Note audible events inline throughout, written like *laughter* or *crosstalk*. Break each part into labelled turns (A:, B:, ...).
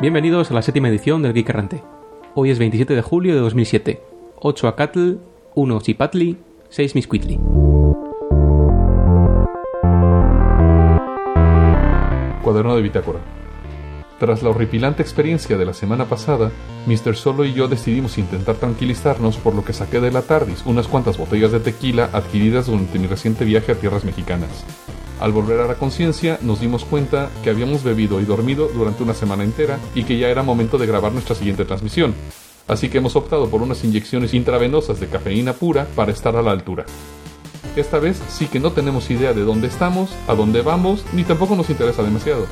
A: Bienvenidos a la séptima edición del Geek Errante. Hoy es 27 de julio de 2007. 8 a Cattle, 1 Chipatli, 6 Misquitli.
B: Cuaderno de bitácora. Tras la horripilante experiencia de la semana pasada, Mr. Solo y yo decidimos intentar tranquilizarnos por lo que saqué de la TARDIS unas cuantas botellas de tequila adquiridas durante mi reciente viaje a tierras mexicanas. Al volver a la conciencia, nos dimos cuenta que habíamos bebido y dormido durante una semana entera y que ya era momento de grabar nuestra siguiente transmisión. Así que hemos optado por unas inyecciones intravenosas de cafeína pura para estar a la altura. Esta vez sí que no tenemos idea de dónde estamos, a dónde vamos, ni tampoco nos interesa demasiado.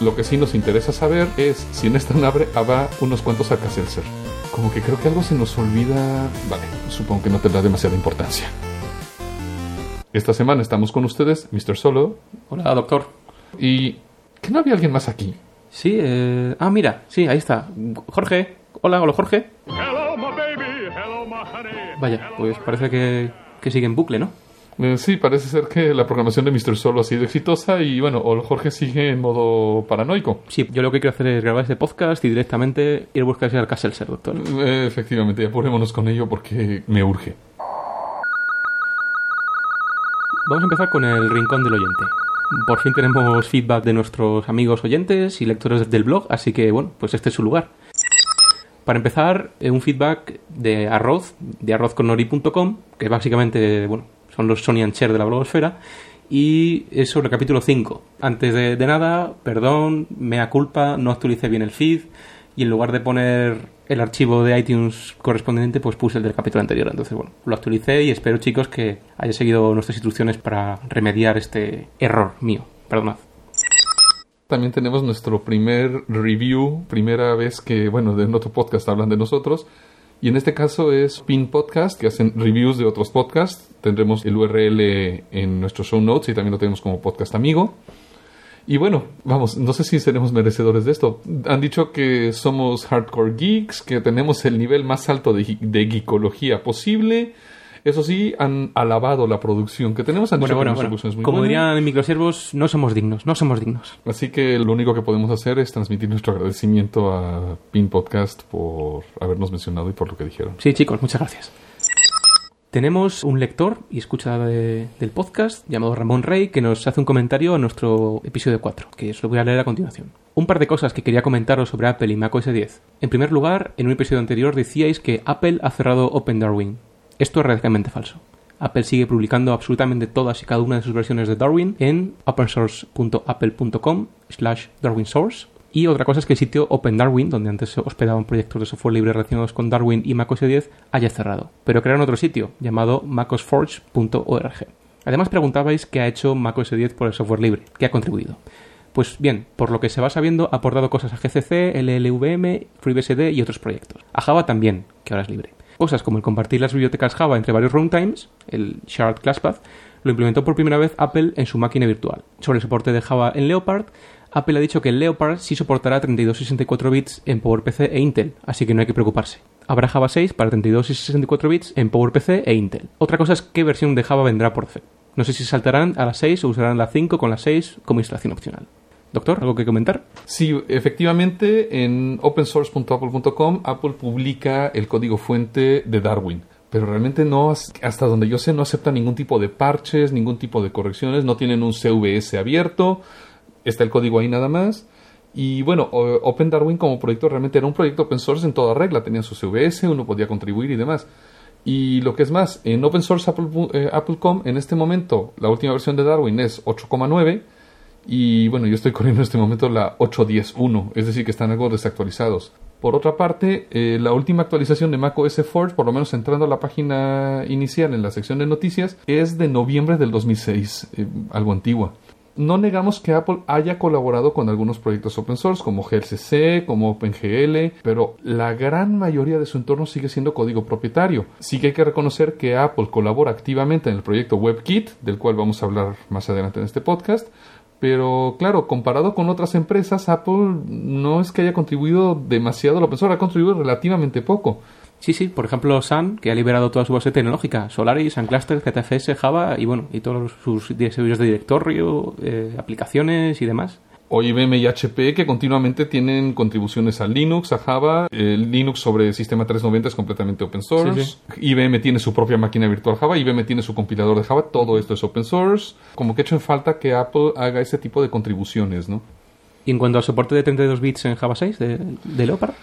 B: Lo que sí nos interesa saber es si en esta nave habrá unos cuantos Alka-Seltzer. Como que creo que algo se nos olvida... Vale, supongo que no tendrá demasiada importancia. Esta semana estamos con ustedes, Mr. Solo.
A: Hola, doctor.
B: Y... ¿Que no había alguien más aquí?
A: Sí, eh... Ah, mira, sí, ahí está. Jorge. Hola, hola, Jorge. Vaya, pues parece que, que sigue en bucle, ¿no?
B: Eh, sí, parece ser que la programación de Mr. Solo ha sido exitosa y bueno, o Jorge sigue en modo paranoico.
A: Sí, yo lo que quiero hacer es grabar este podcast y directamente ir a buscarse al Casselser, doctor.
B: Eh, efectivamente, apurémonos con ello porque me urge.
A: Vamos a empezar con el rincón del oyente. Por fin tenemos feedback de nuestros amigos oyentes y lectores del blog, así que bueno, pues este es su lugar. Para empezar, eh, un feedback de Arroz, de arrozconnori.com, que básicamente, bueno, son los Sony and Cher de la blogosfera, y es sobre el capítulo 5. Antes de, de nada, perdón, mea culpa, no actualicé bien el feed, y en lugar de poner el archivo de iTunes correspondiente, pues puse el del capítulo anterior. Entonces, bueno, lo actualicé y espero, chicos, que hayáis seguido nuestras instrucciones para remediar este error mío. Perdonad.
B: También tenemos nuestro primer review, primera vez que, bueno, en otro podcast hablan de nosotros. Y en este caso es Pin Podcast, que hacen reviews de otros podcasts. Tendremos el URL en nuestros show notes y también lo tenemos como podcast amigo. Y bueno, vamos, no sé si seremos merecedores de esto. Han dicho que somos hardcore geeks, que tenemos el nivel más alto de, de geekología posible. Eso sí, han alabado la producción que tenemos. Han
A: Bueno,
B: dicho que
A: bueno, bueno.
B: es muy
A: Como
B: buena.
A: dirían en microsiervos, no somos dignos, no somos dignos.
B: Así que lo único que podemos hacer es transmitir nuestro agradecimiento a Pin Podcast por habernos mencionado y por lo que dijeron.
A: Sí, chicos, muchas gracias. Tenemos un lector y escucha de- del podcast llamado Ramón Rey que nos hace un comentario a nuestro episodio 4, que os lo voy a leer a continuación. Un par de cosas que quería comentaros sobre Apple y macOS 10. En primer lugar, en un episodio anterior decíais que Apple ha cerrado Open Darwin. Esto es radicalmente falso. Apple sigue publicando absolutamente todas y cada una de sus versiones de Darwin en opensource.apple.com slash darwinsource y otra cosa es que el sitio Open Darwin, donde antes se hospedaban proyectos de software libre relacionados con Darwin y macOS 10, haya cerrado. Pero crearon otro sitio, llamado macosforge.org. Además preguntabais qué ha hecho macOS 10 por el software libre, qué ha contribuido. Pues bien, por lo que se va sabiendo, ha aportado cosas a GCC, LLVM, FreeBSD y otros proyectos. A Java también, que ahora es libre. Cosas como el compartir las bibliotecas Java entre varios runtimes, el Shared Class Path, lo implementó por primera vez Apple en su máquina virtual. Sobre el soporte de Java en Leopard, Apple ha dicho que el Leopard sí soportará 32 y 64 bits en PowerPC e Intel, así que no hay que preocuparse. Habrá Java 6 para 32 y 64 bits en PowerPC e Intel. Otra cosa es qué versión de Java vendrá por defecto. No sé si saltarán a la 6 o usarán la 5 con la 6 como instalación opcional. Doctor, ¿algo que comentar?
B: Sí, efectivamente, en opensource.apple.com Apple publica el código fuente de Darwin. Pero realmente no, hasta donde yo sé, no acepta ningún tipo de parches, ningún tipo de correcciones, no tienen un CVS abierto, está el código ahí nada más. Y bueno, Open Darwin como proyecto realmente era un proyecto open source en toda regla, tenían su CVS, uno podía contribuir y demás. Y lo que es más, en Open Source Apple, eh, Apple.com, en este momento, la última versión de Darwin es 8,9 y bueno, yo estoy *laughs* corriendo en este momento la 8.10.1, es decir, que están algo desactualizados. Por otra parte, eh, la última actualización de macOS Forge, por lo menos entrando a la página inicial en la sección de noticias, es de noviembre del 2006, eh, algo antigua. No negamos que Apple haya colaborado con algunos proyectos open source como GLCC, como OpenGL, pero la gran mayoría de su entorno sigue siendo código propietario. Sí que hay que reconocer que Apple colabora activamente en el proyecto WebKit, del cual vamos a hablar más adelante en este podcast, pero claro, comparado con otras empresas, Apple no es que haya contribuido demasiado al open source, ha contribuido relativamente poco.
A: Sí, sí, por ejemplo, Sun, que ha liberado toda su base tecnológica, Solaris, Suncluster, ZFS, Java y bueno, y todos sus servicios de directorio, eh, aplicaciones y demás.
B: o IBM y HP que continuamente tienen contribuciones a Linux, a Java. El Linux sobre sistema 390 es completamente open source.
A: Sí,
B: IBM tiene su propia máquina virtual Java, IBM tiene su compilador de Java, todo esto es open source. Como que he hecho en falta que Apple haga ese tipo de contribuciones, ¿no?
A: Y en cuanto al soporte de 32 bits en Java 6 de, de Leopard,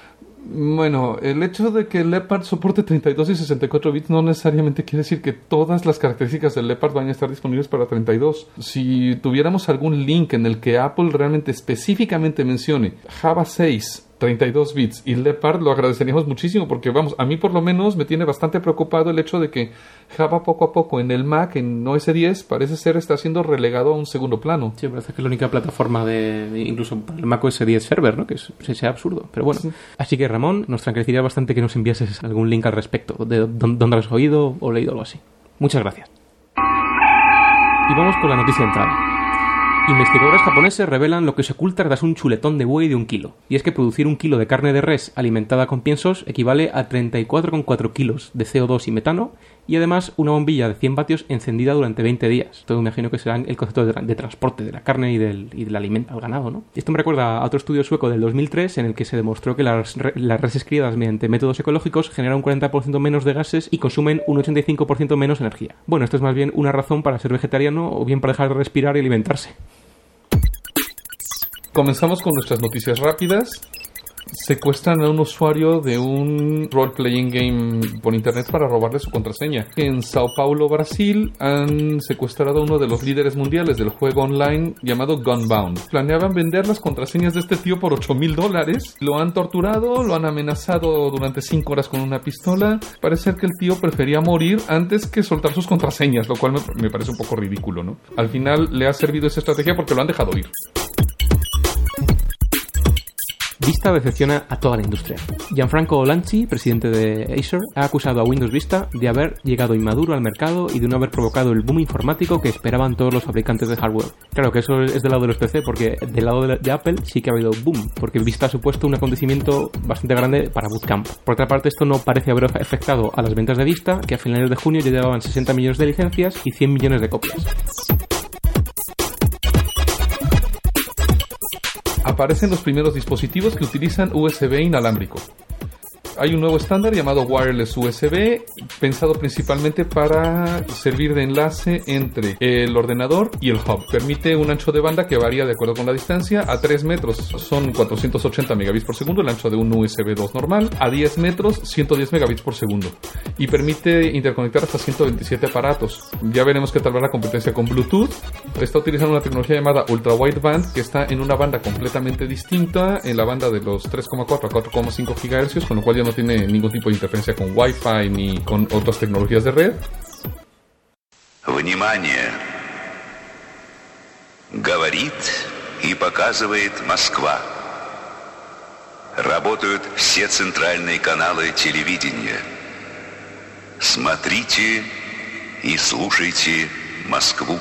B: Bueno, el hecho de que Leopard soporte 32 y 64 bits no necesariamente quiere decir que todas las características del Leopard van a estar disponibles para 32. Si tuviéramos algún link en el que Apple realmente específicamente mencione Java 6 32 bits y Leopard lo agradeceríamos muchísimo porque vamos, a mí por lo menos me tiene bastante preocupado el hecho de que Java poco a poco en el Mac, en OS 10, parece ser está siendo relegado a un segundo plano.
A: sí, parece que es la única plataforma de, incluso para el Mac OS 10 Server, ¿no? Que es, se- sea absurdo. Pero bueno, así que Ramón, nos tranquilizaría bastante que nos enviases algún link al respecto, de dónde, has oído o leído algo así. Muchas gracias. Y vamos con la noticia de entrada. Investigadores japoneses revelan lo que se oculta tras un chuletón de buey de un kilo. Y es que producir un kilo de carne de res alimentada con piensos equivale a 34,4 kilos de CO2 y metano y además una bombilla de 100 vatios encendida durante 20 días. Esto me imagino que será el concepto de, tra- de transporte de la carne y del, y del alimento al ganado, ¿no? Esto me recuerda a otro estudio sueco del 2003 en el que se demostró que las, las reses criadas mediante métodos ecológicos generan un 40% menos de gases y consumen un 85% menos energía. Bueno, esto es más bien una razón para ser vegetariano o bien para dejar de respirar y alimentarse.
B: Comenzamos con nuestras noticias rápidas. Secuestran a un usuario de un role-playing game por internet para robarle su contraseña. En Sao Paulo, Brasil, han secuestrado a uno de los líderes mundiales del juego online llamado Gunbound. Planeaban vender las contraseñas de este tío por 8 mil dólares. Lo han torturado, lo han amenazado durante 5 horas con una pistola. Parece que el tío prefería morir antes que soltar sus contraseñas, lo cual me, me parece un poco ridículo, ¿no? Al final le ha servido esa estrategia porque lo han dejado ir.
A: Vista decepciona a toda la industria. Gianfranco Lanci, presidente de Acer, ha acusado a Windows Vista de haber llegado inmaduro al mercado y de no haber provocado el boom informático que esperaban todos los fabricantes de hardware. Claro que eso es del lado de los PC, porque del lado de, Apple sí que ha habido boom, porque Vista ha supuesto un acontecimiento bastante grande para Bootcamp. Por otra parte, esto no parece haber afectado a las ventas de Vista, que a finales de junio ya llevaban 60 millones de licencias y 100 millones de copias.
B: Aparecen los primeros dispositivos que utilizan USB inalámbrico. Hay un nuevo estándar llamado Wireless USB, pensado principalmente para servir de enlace entre el ordenador y el hub. Permite un ancho de banda que varía de acuerdo con la distancia. A 3 metros son 480 megabits por segundo, el ancho de un USB 2 normal. A 10 metros, 110 megabits por segundo. Y permite interconectar hasta 127 aparatos. Ya veremos qué tal va la competencia con Bluetooth. Está utilizando una tecnología llamada Ultra Wideband, que está en una banda completamente distinta, en la banda de los 3,4 a 4,5 GHz, con lo cual ya no tiene ningún tipo de interferencia con Wi-Fi ni con otras tecnologías de red.
C: Внимание! Говорит и показывает Москва. Работают все центральные каналы телевидения. Смотрите и слушайте Москву.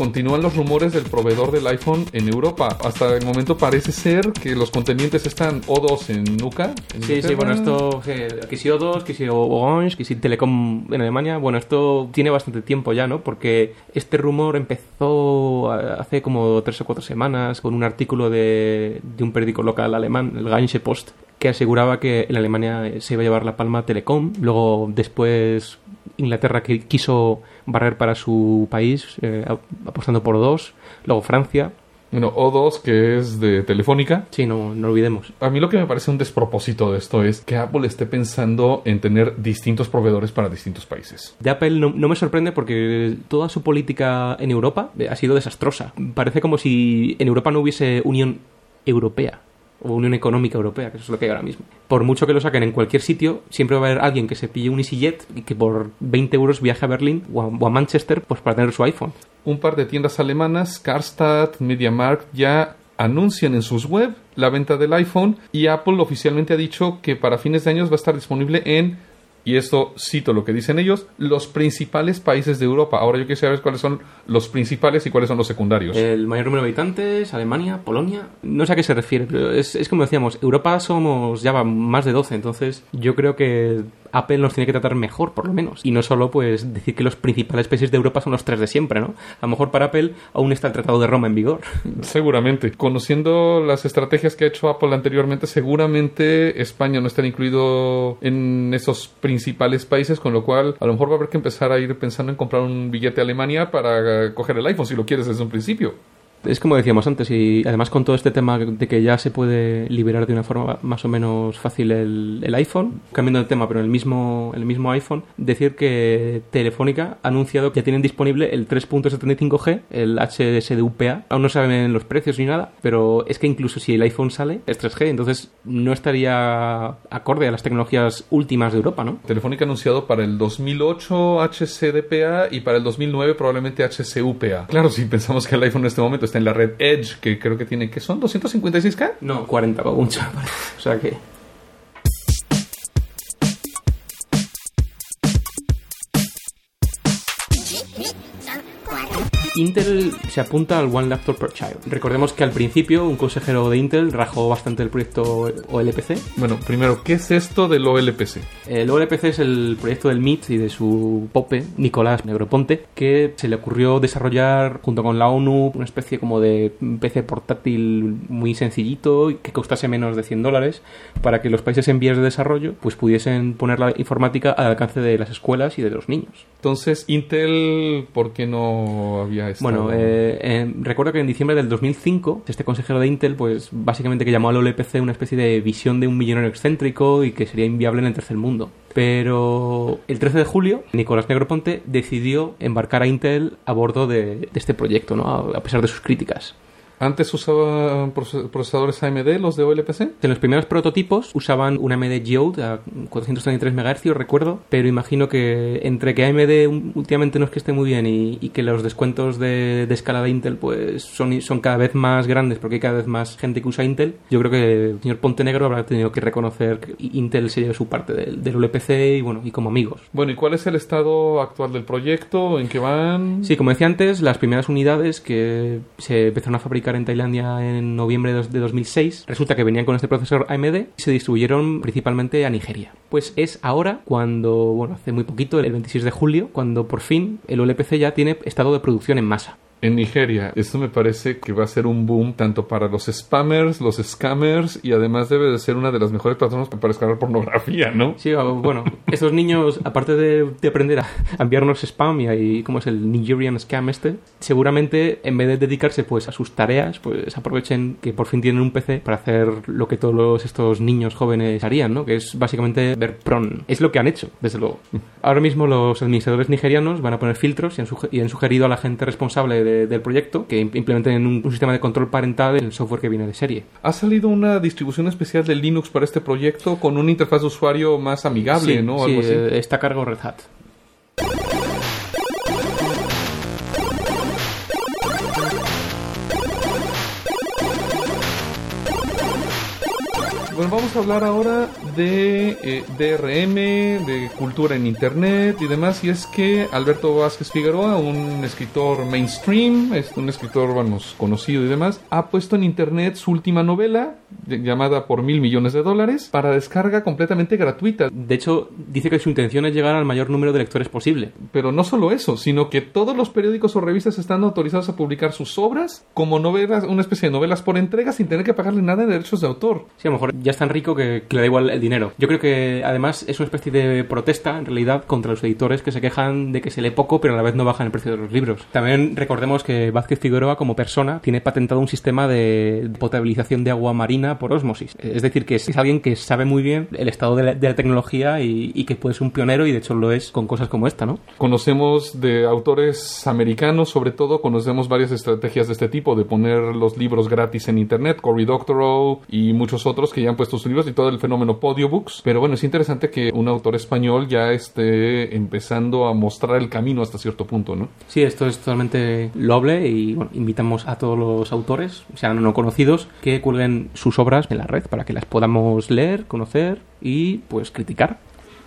B: Continúan los rumores del proveedor del iPhone en Europa. Hasta el momento parece ser que los contendientes están O2 en Nuca. en
A: Sí, sí,
B: Inglaterra.
A: bueno, esto, eh, que si O2, que si Orange, que si Telecom en Alemania, bueno, esto tiene bastante tiempo ya, ¿no? Porque este rumor empezó hace como tres o cuatro semanas con un artículo de, de un periódico local alemán, el Rheinische Post, que aseguraba que en Alemania se iba a llevar la palma Telecom. Luego, después, Inglaterra qui- quiso barrer para su país, eh, apostando por dos. Luego Francia.
B: Bueno, O2, que es de Telefónica.
A: Sí, no, no olvidemos.
B: A mí lo que me parece un despropósito de esto es que Apple esté pensando en tener distintos proveedores para distintos países.
A: De Apple no, no me sorprende porque toda su política en Europa ha sido desastrosa. Parece como si en Europa no hubiese Unión Europea o Unión Económica Europea, que eso es lo que hay ahora mismo. Por mucho que lo saquen en cualquier sitio, siempre va a haber alguien que se pille un EasyJet y que por 20 euros viaje a Berlín o a, Manchester pues para tener su iPhone.
B: Un par de tiendas alemanas, Karstadt, MediaMarkt, ya anuncian en sus web la venta del iPhone y Apple oficialmente ha dicho que para fines de años va a estar disponible en y esto cito lo que dicen ellos, los principales países de Europa. Ahora yo quisiera saber cuáles son los principales y cuáles son los secundarios.
A: El mayor número de habitantes, Alemania, Polonia. No sé a qué se refiere, pero es, es como decíamos, Europa somos ya más de 12, entonces yo creo que Apple nos tiene que tratar mejor, por lo menos. Y no solo, pues, decir que los principales países de Europa son los tres de siempre, ¿no? A lo mejor para Apple aún está el Tratado de Roma en vigor. *laughs*
B: Seguramente. Conociendo las estrategias que ha hecho Apple anteriormente, seguramente España no está incluido en esos principales países, con lo cual a lo mejor va a haber que empezar a ir pensando en comprar un billete a Alemania para coger el iPhone si lo quieres desde un principio.
A: Es como decíamos antes, y además con todo este tema de que ya se puede liberar de una forma más o menos fácil el, el iPhone, cambiando de tema, pero en el mismo, el mismo iPhone, decir que Telefónica ha anunciado que tienen disponible el 3.75G, el HDSDUPA. Aún no saben los precios ni nada, pero es que incluso si el iPhone sale, es 3G, entonces no estaría acorde a las tecnologías últimas de Europa, ¿no?
B: Telefónica ha anunciado para el 2008 HCDPA y para el 2009 probablemente HCUPA. Claro, si pensamos que el iPhone en este momento está en la red Edge, que creo que tiene, que son? ¿256K?
A: No, 40 o mucho. O sea que... Intel se apunta al One Laptop per Child. Recordemos que al principio un consejero de Intel rajó bastante el proyecto OLPC.
B: Bueno, primero, ¿qué es esto del OLPC?
A: El OLPC es el proyecto del MIT y de su pope, Nicolás Negroponte, que se le ocurrió desarrollar junto con la ONU una especie como de PC portátil muy sencillito que costase menos de 100 dólares para que los países en vías de desarrollo pues pudiesen poner la informática al alcance de las escuelas y de los niños.
B: Entonces, Intel, ¿por qué no había
A: Bueno, eh, eh, recuerdo que en diciembre del 2005, este consejero de Intel, pues básicamente que llamó al OLPC una especie de visión de un millonario excéntrico y que sería inviable en el tercer mundo. Pero el 13 de julio, Nicolás Negroponte decidió embarcar a Intel a bordo de, de este proyecto, ¿no? a, a pesar de sus críticas.
B: ¿Antes usaban procesadores AMD los de OLPC?
A: En los primeros prototipos usaban un AMD Geode a 433 MHz, recuerdo, pero imagino que entre que AMD últimamente no es que esté muy bien y, y que los descuentos de, de, escala de Intel pues son, son cada vez más grandes porque hay cada vez más gente que usa Intel, yo creo que el señor Pontenegro habrá tenido que reconocer que Intel se lleva su parte del, del OLPC y bueno, y como amigos.
B: Bueno, ¿y cuál es el estado actual del proyecto? ¿En qué van?
A: Sí, como decía antes, las primeras unidades que se empezaron a fabricar en Tailandia en noviembre de 2006. Resulta que venían con este procesor AMD y se distribuyeron principalmente a Nigeria. Pues es ahora cuando, bueno, hace muy poquito, el 26 de julio, cuando por fin el OLPC ya tiene estado de producción en masa
B: en Nigeria. Esto me parece que va a ser un boom tanto para los spammers, los scammers y además debe de ser una de las mejores plataformas para descargar pornografía, ¿no?
A: Sí, bueno, esos niños, aparte de, de aprender a, a, enviarnos spam y ahí, ¿cómo es el Nigerian scam este? Seguramente en vez de dedicarse pues a sus tareas, pues aprovechen que por fin tienen un PC para hacer lo que todos estos niños jóvenes harían, ¿no? Que es básicamente ver pron. Es lo que han hecho, desde luego. Ahora mismo los administradores nigerianos van a poner filtros y han, y han sugerido a la gente responsable de de, del proyecto que implementen un, un, sistema de control parental en el software que viene de serie.
B: Ha salido una distribución especial de Linux para este proyecto con una interfaz de usuario más amigable,
A: sí,
B: ¿no?
A: Sí, Algo así. está a cargo Red Hat.
B: Bueno, vamos a hablar ahora de eh, DRM, de cultura en Internet y demás. Y es que Alberto Vázquez Figueroa, un escritor mainstream, es un escritor, vamos, conocido y demás, ha puesto en Internet su última novela, de, llamada Por mil millones de dólares, para descarga completamente gratuita.
A: De hecho, dice que su intención es llegar al mayor número de lectores posible.
B: Pero no solo eso, sino que todos los periódicos o revistas están autorizados a publicar sus obras como novelas, una especie de novelas por entrega sin tener que pagarle nada de derechos de autor.
A: Sí, a lo mejor ya es tan rico que, le da igual el dinero. Yo creo que además es una especie de protesta, en realidad, contra los editores que se quejan de que se lee poco, pero a la vez no bajan el precio de los libros. También recordemos que Vázquez Figueroa, como persona, tiene patentado un sistema de potabilización de agua marina por osmosis. Es decir, que es alguien que sabe muy bien el estado de la, tecnología y, y, que puede ser un pionero y de hecho lo es con cosas como esta, ¿no?
B: Conocemos de autores americanos, sobre todo, conocemos varias estrategias de este tipo, de poner los libros gratis en internet, Cory Doctorow y muchos otros que ya han puesto sus libros y todo el fenómeno Podiobooks. Pero bueno, es interesante que un autor español ya esté empezando a mostrar el camino hasta cierto punto, ¿no?
A: Sí, esto es totalmente loable y bueno, invitamos a todos los autores, sean o no conocidos, que cuelguen sus obras en la red para que las podamos leer, conocer y pues criticar.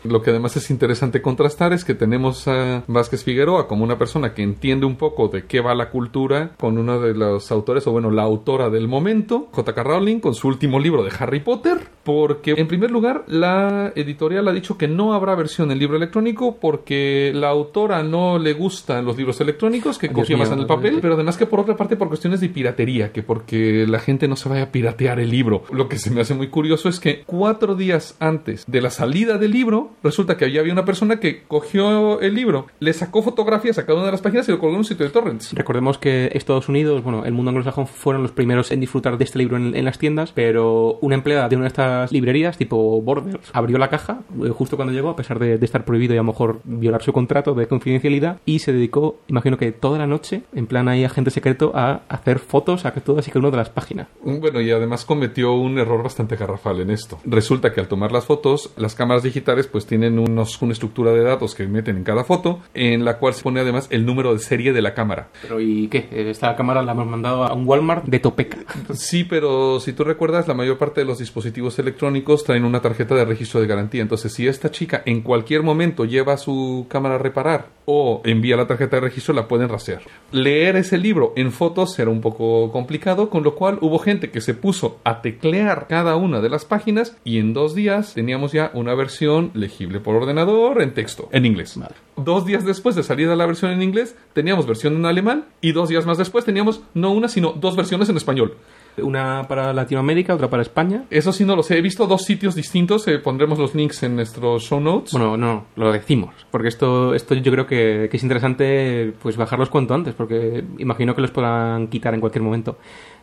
B: Lo que además es interesante contrastar es que tenemos a Vázquez Figueroa como una persona que entiende un poco de qué va la cultura con uno de los autores, o bueno, la autora del momento, J.K. Rowling, con su último libro de Harry Potter, porque en primer lugar la editorial ha dicho que no habrá versión en libro electrónico porque la autora no le gustan los libros electrónicos, que confía más en el papel, pero además que por otra parte por cuestiones de piratería, que porque la gente no se vaya a piratear el libro. Lo que se me hace muy curioso es que cuatro días antes de la salida del libro, resulta que había había una persona que cogió el libro, le sacó fotografías a cada una de las páginas y lo colgó en un sitio de torrents.
A: Recordemos que Estados Unidos, bueno, el mundo anglosajón fueron los primeros en disfrutar de este libro en, en las tiendas, pero una empleada de una de estas librerías, tipo Borders, abrió la caja eh, justo cuando llegó, a pesar de, de estar prohibido y a lo mejor violar su contrato de confidencialidad, y se dedicó, imagino que toda la noche, en plan ahí agente secreto, a hacer fotos a todas y cada una de las páginas.
B: Bueno, y además cometió un error bastante garrafal en esto. Resulta que al tomar las fotos, las cámaras digitales pues tienen unos, una estructura de datos que meten en cada foto, en la cual se pone además el número de serie de la cámara.
A: Pero ¿y qué? Esta cámara la hemos mandado a un Walmart de Topeca.
B: Sí, pero si tú recuerdas, la mayor parte de los dispositivos electrónicos traen una tarjeta de registro de garantía. Entonces, si esta chica en cualquier momento lleva su cámara a reparar o envía la tarjeta de registro, la pueden rastrear. Leer ese libro en fotos era un poco complicado, con lo cual hubo gente que se puso a teclear cada una de las páginas y en dos días teníamos ya una versión legible por ordenador en texto, en inglés.
A: Vale.
B: Dos días después de salir de la versión en inglés, teníamos versión en alemán y dos días más después teníamos no una, sino dos versiones en español.
A: Una para Latinoamérica, otra para España.
B: Eso sí no lo sé. He visto dos sitios distintos. eh, pondremos los links en nuestros show notes.
A: Bueno, no, lo decimos, porque esto, esto yo creo que, que es interesante pues bajarlos cuanto antes, porque imagino que los puedan quitar en cualquier momento.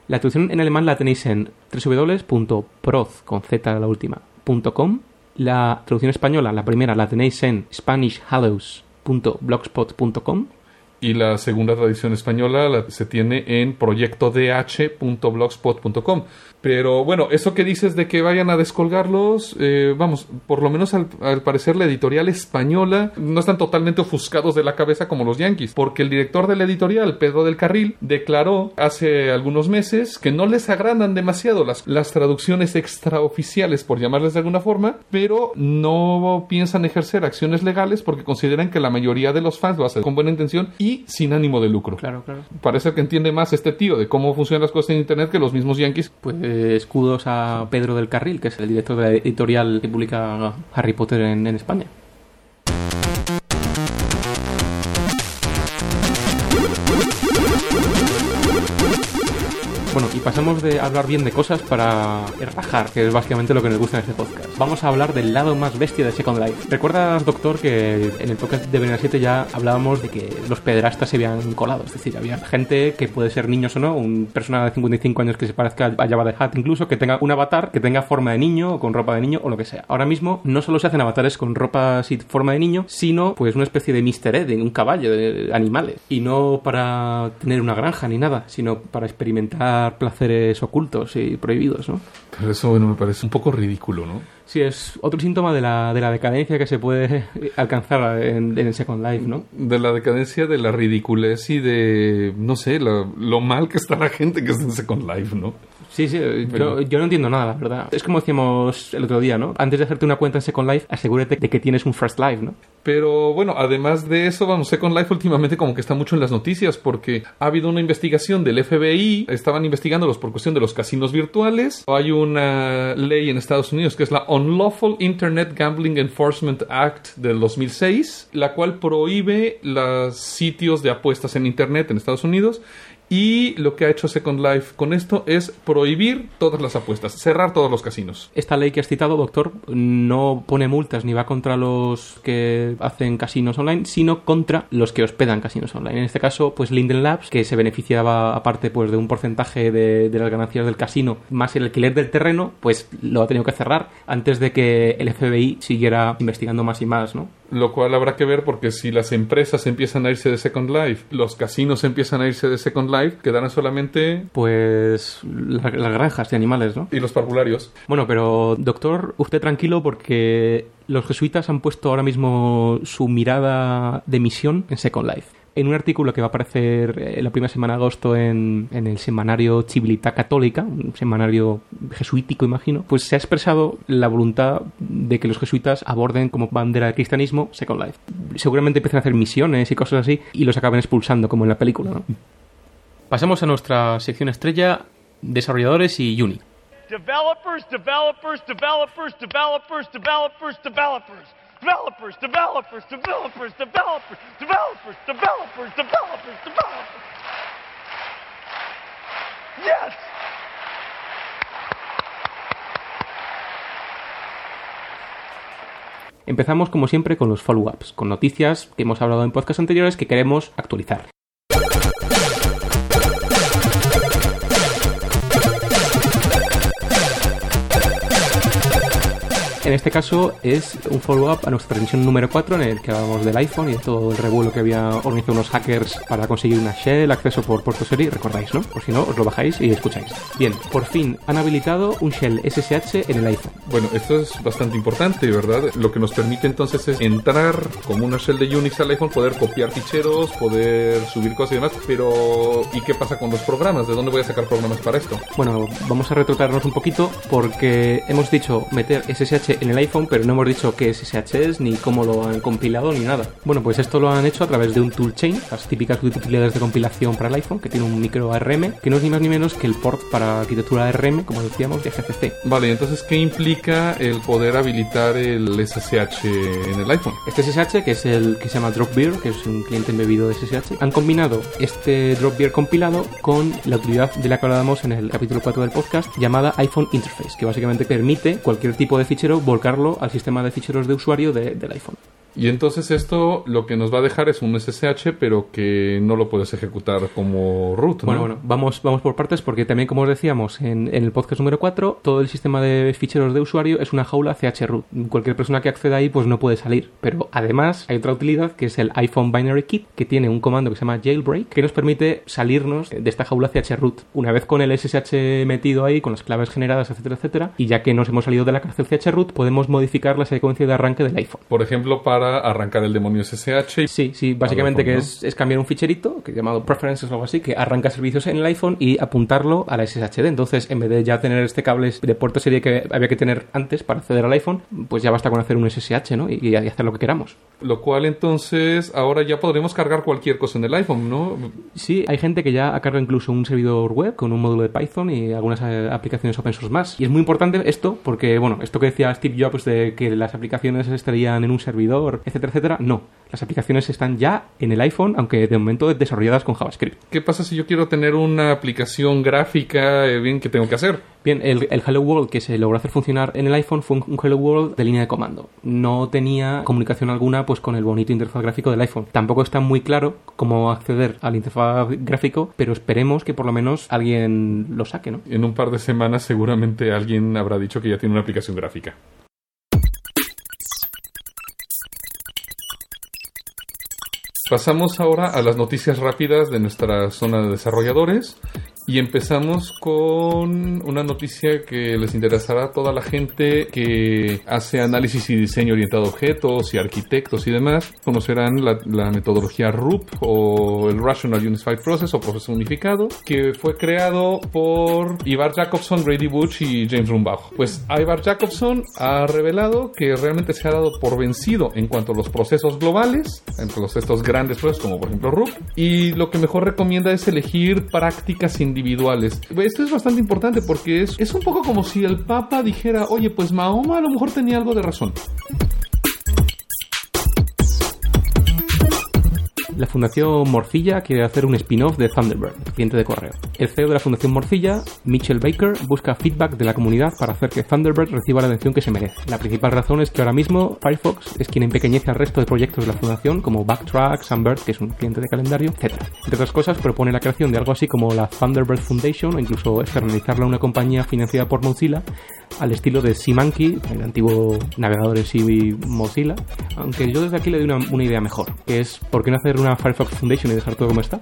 A: La traducción en alemán la tenéis en www.proz, con z la última, punto .com. La traducción española, la primera, la tenéis en spanishhallows.blogspot.com.
B: Y la segunda tradición española la- se tiene en proyectodh.blogspot.com. Pero bueno, eso que dices de que vayan a descolgarlos, eh, vamos, por lo menos al, parecer la editorial española no están totalmente ofuscados de la cabeza como los yankees, porque el director de la editorial, Pedro del Carril, declaró hace algunos meses que no les agradan demasiado las, las traducciones extraoficiales, por llamarles de alguna forma, pero no piensan ejercer acciones legales porque consideran que la mayoría de los fans lo hacen con buena intención sin ánimo de lucro.
A: Claro, claro.
B: Parece que entiende más este tío de cómo funcionan las cosas en Internet que los mismos yankees.
A: Pues eh, escudos a Pedro del Carril, que es el director de la editorial que publica Harry Potter en, en España. Bueno, pasamos de hablar bien de cosas para rajar, que es básicamente lo que nos gusta en este podcast. Vamos a hablar del lado más bestia de Second Life. ¿Recuerdas, doctor, que en el podcast de Venera 7 ya hablábamos de que los pederastas se habían colado? Es decir, había gente que puede ser niños o no, un persona de 55 años que se parezca a Jabba the Hutt incluso, que tenga un avatar que tenga forma de niño o con ropa de niño o lo que sea. Ahora mismo no solo se hacen avatares con ropa y forma de niño, sino pues una especie de Mr. Ed, un caballo de animales. Y no para tener una granja ni nada, sino para experimentar placeres ocultos y prohibidos, ¿no?
B: Pero eso, bueno, me parece un poco ridículo, ¿no?
A: Sí, es otro síntoma de la, de la decadencia que se puede *laughs* alcanzar en, en el Second Life, ¿no?
B: De la decadencia, de la ridiculez y de, no sé, la- lo mal que está la gente que está en Second Life, ¿no?
A: Sí, sí, yo, yo no entiendo nada, la verdad. Es como decíamos el otro día, ¿no? Antes de hacerte una cuenta en Second Life, asegúrate de que tienes un First Life, ¿no?
B: Pero bueno, además de eso, vamos, Second Life últimamente como que está mucho en las noticias porque ha habido una investigación del FBI, estaban investigándolos por cuestión de los casinos virtuales. Hay una ley en Estados Unidos que es la Unlawful Internet Gambling Enforcement Act del 2006, la cual prohíbe los sitios de apuestas en Internet en Estados Unidos. Y lo que ha hecho Second Life con esto es prohibir todas las apuestas, cerrar todos los casinos.
A: Esta ley que has citado, doctor, no pone multas ni va contra los que hacen casinos online, sino contra los que hospedan casinos online. En este caso, pues Linden Labs, que se beneficiaba aparte pues de un porcentaje de, de las ganancias del casino más el alquiler del terreno, pues lo ha tenido que cerrar antes de que el FBI siguiera investigando más y más, ¿no?
B: Lo cual habrá que ver porque si las empresas empiezan a irse de Second Life, los casinos empiezan a irse de Second Life, quedarán solamente...
A: Pues la- las granjas de animales, ¿no?
B: Y los parvularios.
A: Bueno, pero doctor, usted tranquilo porque los jesuitas han puesto ahora mismo su mirada de misión en Second Life. En un artículo que va a aparecer eh, la primera semana de agosto en, en el semanario Civilità Católica, un semanario jesuítico, imagino, pues se ha expresado la voluntad de que los jesuitas aborden como bandera del cristianismo Second Life. Seguramente empiecen a hacer misiones y cosas así y los acaben expulsando, como en la película, ¿no? Pasamos a nuestra sección estrella, desarrolladores y Uni.
D: Developers, developers, developers, developers, developers, developers. Developers, developers, developers, developers, developers, developers, developers, developers. Yes!
A: Empezamos como siempre con los follow-ups, con noticias que hemos hablado en podcasts anteriores que queremos actualizar. En este caso es un follow-up a nuestra transmisión número 4 en el que hablamos del iPhone y de todo el revuelo que había organizado unos hackers para conseguir una shell, acceso por puerto serie, recordáis, ¿no? O si no, os lo bajáis y escucháis. Bien, por fin han habilitado un shell SSH en el iPhone.
B: Bueno, esto es bastante importante, ¿verdad? Lo que nos permite entonces es entrar como una shell de Unix al iPhone, poder copiar ficheros, poder subir cosas y demás, pero ¿y qué pasa con los programas? ¿De dónde voy a sacar programas para esto?
A: Bueno, vamos a retrotraernos un poquito porque hemos dicho meter SSH en el iPhone, pero no hemos dicho qué SSH es, ni cómo lo han compilado, ni nada. Bueno, pues esto lo han hecho a través de un toolchain, las típicas utilidades de compilación para el iPhone, que tiene un micro ARM, que no es ni más ni menos que el port para arquitectura ARM, como decíamos, de GCC.
B: Vale, entonces, ¿qué implica el poder habilitar el SSH en el iPhone?
A: Este SSH, que es el que se llama Dropbeer, que es un cliente embebido de SSH, han combinado este Dropbeer compilado con la utilidad de la que hablábamos en el capítulo 4 del podcast, llamada iPhone Interface, que básicamente permite cualquier tipo de fichero volcarlo al sistema de ficheros de usuario de- del iPhone.
B: Y entonces esto lo que nos va a dejar es un SSH, pero que no lo puedes ejecutar como root, ¿no?
A: Bueno, bueno, vamos, vamos por partes porque también, como os decíamos en, en el podcast número 4, todo el sistema de ficheros de usuario es una jaula chroot. Cualquier persona que acceda ahí pues no puede salir. Pero además hay otra utilidad que es el iPhone Binary Kit, que tiene un comando que se llama jailbreak, que nos permite salirnos de esta jaula chroot. Una vez con el SSH metido ahí, con las claves generadas, etcétera, etcétera, y ya que nos hemos salido de la cárcel chroot, podemos modificar la secuencia de arranque del iPhone.
B: Por ejemplo, para arrancar el demonio SSH.
A: Sí, sí, básicamente que es, es cambiar un ficherito, que llamado preferences o algo así, que arranca servicios en el iPhone y apuntarlo a la SSH. Entonces, en vez de ya tener este cable de puerto serie que había que tener antes para acceder al iPhone, pues ya basta con hacer un SSH, ¿no? Y, y hacer lo que queramos.
B: Lo cual entonces ahora ya podremos cargar cualquier cosa en el iPhone, ¿no?
A: Sí, hay gente que ya ha cargado incluso un servidor web con un módulo de Python y algunas eh, aplicaciones open source más. Y es muy importante esto porque, bueno, esto que decía Steve Jobs de que las aplicaciones estarían en un servidor, etcétera, etcétera, no. Las aplicaciones están ya en el iPhone, aunque de momento desarrolladas con JavaScript.
B: ¿Qué pasa si yo quiero tener una aplicación gráfica? eh, bien, ¿qué tengo que hacer?
A: Bien, el, el Hello World que se logró hacer funcionar en el iPhone fue un, un Hello World de línea de comando. No tenía comunicación alguna pues con el bonito interfaz gráfico del iPhone. Tampoco está muy claro cómo acceder al interfaz gráfico, pero esperemos que por lo menos alguien lo saque, ¿no?
B: En un par de semanas seguramente alguien habrá dicho que ya tiene una aplicación gráfica. Pasamos ahora a las noticias rápidas de nuestra zona de desarrolladores y empezamos con una noticia que les interesará a toda la gente que hace análisis y diseño orientado a objetos y arquitectos y demás. Conocerán la, la metodología RUP o el Rational Unified Process o proceso unificado que fue creado por Ivar Jacobson, Grady Butch y James Rumbaugh. Pues Ivar Jacobson ha revelado que realmente se ha dado por vencido en cuanto a los procesos globales, entre los estos grandes procesos como por ejemplo RUP, y lo que mejor recomienda es elegir prácticas individuales. Esto es bastante importante porque es, es un poco como si el Papa dijera, oye, pues Mahoma a lo mejor tenía algo de razón.
A: La Fundación Morcilla quiere hacer un spin-off de Thunderbird, cliente de correo. El CEO de la Fundación Morcilla, Mitchell Baker, busca feedback de la comunidad para hacer que Thunderbird reciba la atención que se merece. La principal razón es que ahora mismo Firefox es quien empequeñece al resto de proyectos de la Fundación, como Backtrack, Sunbird, que es un cliente de calendario, etc. Entre otras cosas, propone la creación de algo así como la Thunderbird Foundation o incluso externalizarla a una compañía financiada por Mozilla al estilo de SeaMonkey, el antiguo navegador en sí Mozilla, aunque yo desde aquí le doy una, una idea mejor, que es ¿por qué no hacer una Firefox Foundation y dejar todo como está?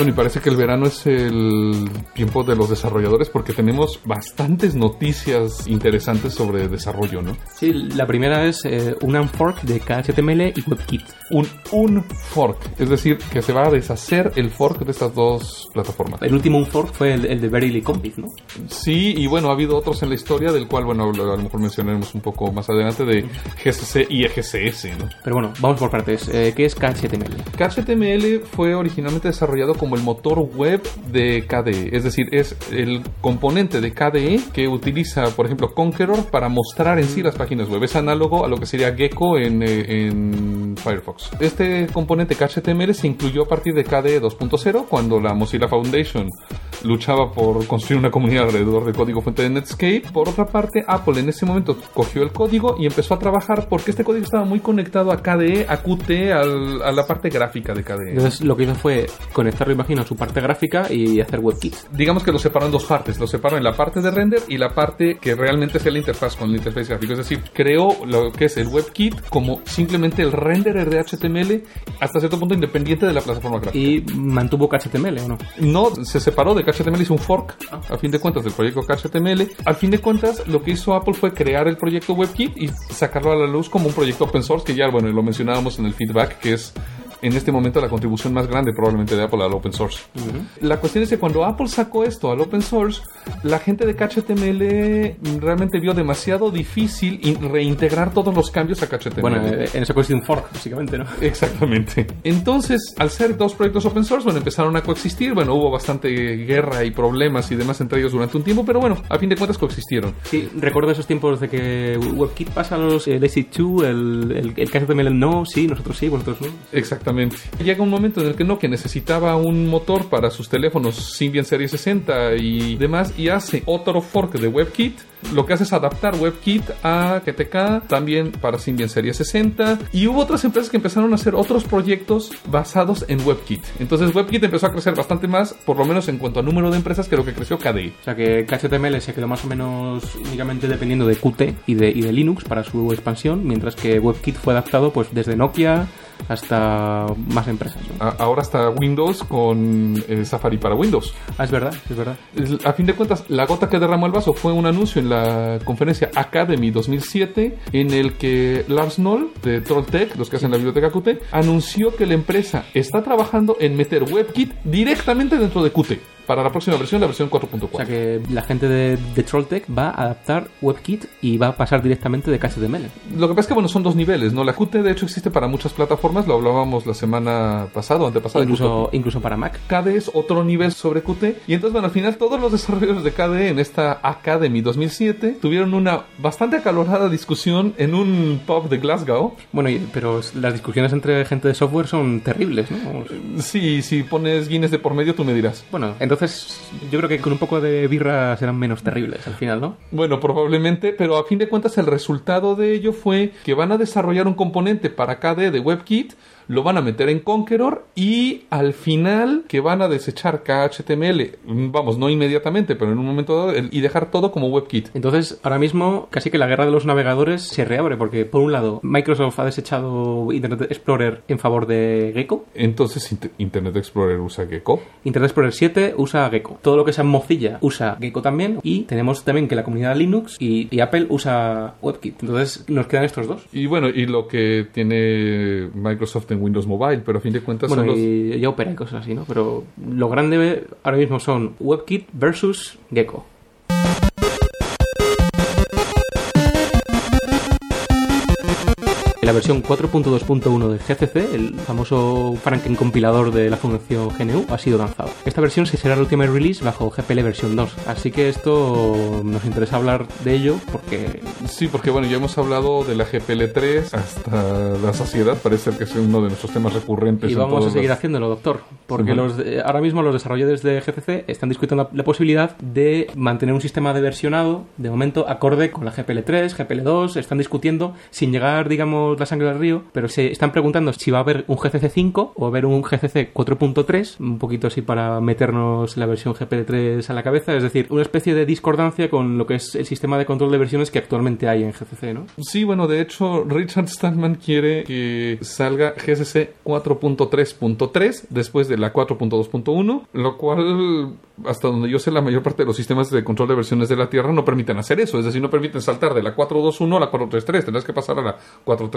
B: Bueno, y parece que el verano es el tiempo de los desarrolladores porque tenemos bastantes noticias interesantes sobre desarrollo, ¿no?
A: Sí, la primera es eh, un unfork de KHTML y WebKit.
B: Un, un fork, es decir, que se va a deshacer el fork de estas dos plataformas.
A: El último unfork fue el, el de Verily Config, ¿no?
B: Sí, y bueno, ha habido otros en la historia, del cual, bueno, a lo mejor mencionaremos un poco más adelante, de GCC y EGCS, ¿no?
A: Pero bueno, vamos por partes. Eh, ¿Qué es KHTML?
B: KHTML fue originalmente desarrollado como el motor web de KDE, es decir, es el componente de KDE que utiliza, por ejemplo, Conqueror para mostrar en sí las páginas web. Es análogo a lo que sería Gecko en, eh, en Firefox. Este componente KHTML se incluyó a partir de KDE 2.0 cuando la Mozilla Foundation luchaba por construir una comunidad alrededor del código fuente de Netscape. Por otra parte, Apple en ese momento cogió el código y empezó a trabajar porque este código estaba muy conectado a KDE, a Qt, al- a la parte gráfica de KDE.
A: Entonces lo que hizo fue conectarlo, imagino, su parte gráfica y hacer WebKit.
B: digamos que lo separó en dos partes. Lo separó en la parte de render y la parte que realmente es la interfaz con la interfaz gráfica. Es decir, creó lo que es el WebKit como simplemente el renderer de HTML hasta cierto punto independiente de la plataforma gráfica.
A: Y mantuvo KHTML, ¿o no?
B: No se separó de KHTML, hizo un fork, a fin de cuentas, del proyecto KHTML. Al fin de cuentas, lo que hizo Apple fue crear el proyecto WebKit y sacarlo a la luz como un proyecto open source, que ya, bueno, lo mencionábamos en el feedback, que es en este momento la contribución más grande probablemente de Apple al open source. La cuestión es que cuando Apple sacó esto al open source, la gente de KHTML realmente vio demasiado difícil in- reintegrar todos los cambios a KHTML.
A: Bueno, eh, en eso consiste un fork, básicamente, ¿no?
B: Exactamente. Entonces, al ser dos proyectos open source, bueno, empezaron a coexistir. Bueno, hubo bastante guerra y problemas y demás entre ellos durante un tiempo, pero bueno, a fin de cuentas coexistieron.
A: Sí, recuerdo esos tiempos de que WebKit pasa a los el AC2, el, el, el KHTML no, sí, nosotros sí, vosotros no.
B: Exactamente. Llega un momento en el que Nokia necesitaba un motor para sus teléfonos Symbian Serie 60 y demás, y hace otro fork de WebKit. Lo que hace es adaptar WebKit a GTK, también para Symbian Serie 60. Y hubo otras empresas que empezaron a hacer otros proyectos basados en WebKit. Entonces WebKit empezó a crecer bastante más, por lo menos en cuanto a número de empresas, que lo que creció KDE.
A: O sea que KHTML se quedó más o menos únicamente dependiendo de Qt y de, y de Linux para su expansión, mientras que WebKit fue adaptado pues desde Nokia hasta más empresas.
B: ahora está Windows con eh, Safari para Windows.
A: Ah, es verdad, es verdad.
B: A fin de cuentas, la gota que derramó el vaso fue un anuncio en la conferencia Academy 2007 en el que Lars Noll de Trolltech, los que hacen la biblioteca Qt, anunció que la empresa está trabajando en meter WebKit directamente dentro de Qt para la próxima versión, la versión 4.4.
A: O sea que la gente de, de Trolltech va a adaptar WebKit y va a pasar directamente de KHTML.
B: Lo que pasa es que bueno, son dos niveles, ¿no? La Qt de hecho existe para muchas plataformas, lo hablábamos la semana pasada antepasada.
A: Incluso, incluso para Mac.
B: KDE es otro nivel sobre Qt. Y entonces, bueno, al final todos los desarrolladores de KDE en esta Academy 2007 tuvieron una bastante acalorada discusión en un pub de Glasgow.
A: Bueno, pero las discusiones entre gente de software son terribles, ¿no?
B: Sí, si pones Guinness de por medio, tú me dirás.
A: Bueno, entonces yo creo que con un poco de birra serán menos terribles al final, ¿no?
B: Bueno, probablemente, pero a fin de cuentas el resultado de ello fue que van a desarrollar un componente para KDE de WebKit, lo van a meter en Conqueror y al final que van a desechar KHTML, mm, vamos, no inmediatamente, pero en un momento dado, y dejar todo como WebKit.
A: Entonces, ahora mismo casi que la guerra de los navegadores se reabre porque, por un lado, Microsoft ha desechado Internet Explorer en favor de Gecko.
B: Entonces Int- Internet Explorer usa Gecko.
A: Internet Explorer 7 usa Gecko. Todo lo que sea Mozilla usa Gecko también. Y tenemos también que la comunidad Linux y, y Apple usa WebKit. Entonces, nos quedan estos dos.
B: Y bueno, y lo que tiene Microsoft en Windows Mobile, pero a fin de cuentas
A: Bueno,
B: son los...
A: y ya opera y cosas así, ¿no? Pero lo grande ahora mismo son WebKit versus Gecko. La versión 4.2.1 de GCC, el famoso Franken compilador de la fundación GNU, ha sido lanzado. Esta versión sí será la última release bajo GPL versión 2, así que esto nos interesa hablar de ello porque
B: Sí, porque bueno, ya hemos hablado de la GPL3 hasta la saciedad, parece que es uno de nuestros temas recurrentes.
A: Y
B: en
A: vamos a seguir haciendo doctor. Porque los ahora mismo los desarrolladores de GCC están discutiendo la, la posibilidad de mantener un sistema de versionado, de momento, acorde con la GPL3, GPL2. Están discutiendo sin llegar, digamos, la sangre del río, pero se están preguntando si va a haber un GCC 5 o a haber un GCC 4.3, un poquito así para meternos la versión GPL3 a la cabeza, es decir, una especie de discordancia con lo que es el sistema de control de versiones que actualmente hay en GCC, ¿no?
B: Sí, bueno, de hecho, Richard Stallman quiere que salga GCC 4.3.3 después de la 4.2.1, lo cual, hasta donde yo sé, la mayor parte de los sistemas de control de versiones de la Tierra no permiten hacer eso, es decir, no permiten saltar de la 4.2.1 a la 4.3.3, tendrás que pasar a la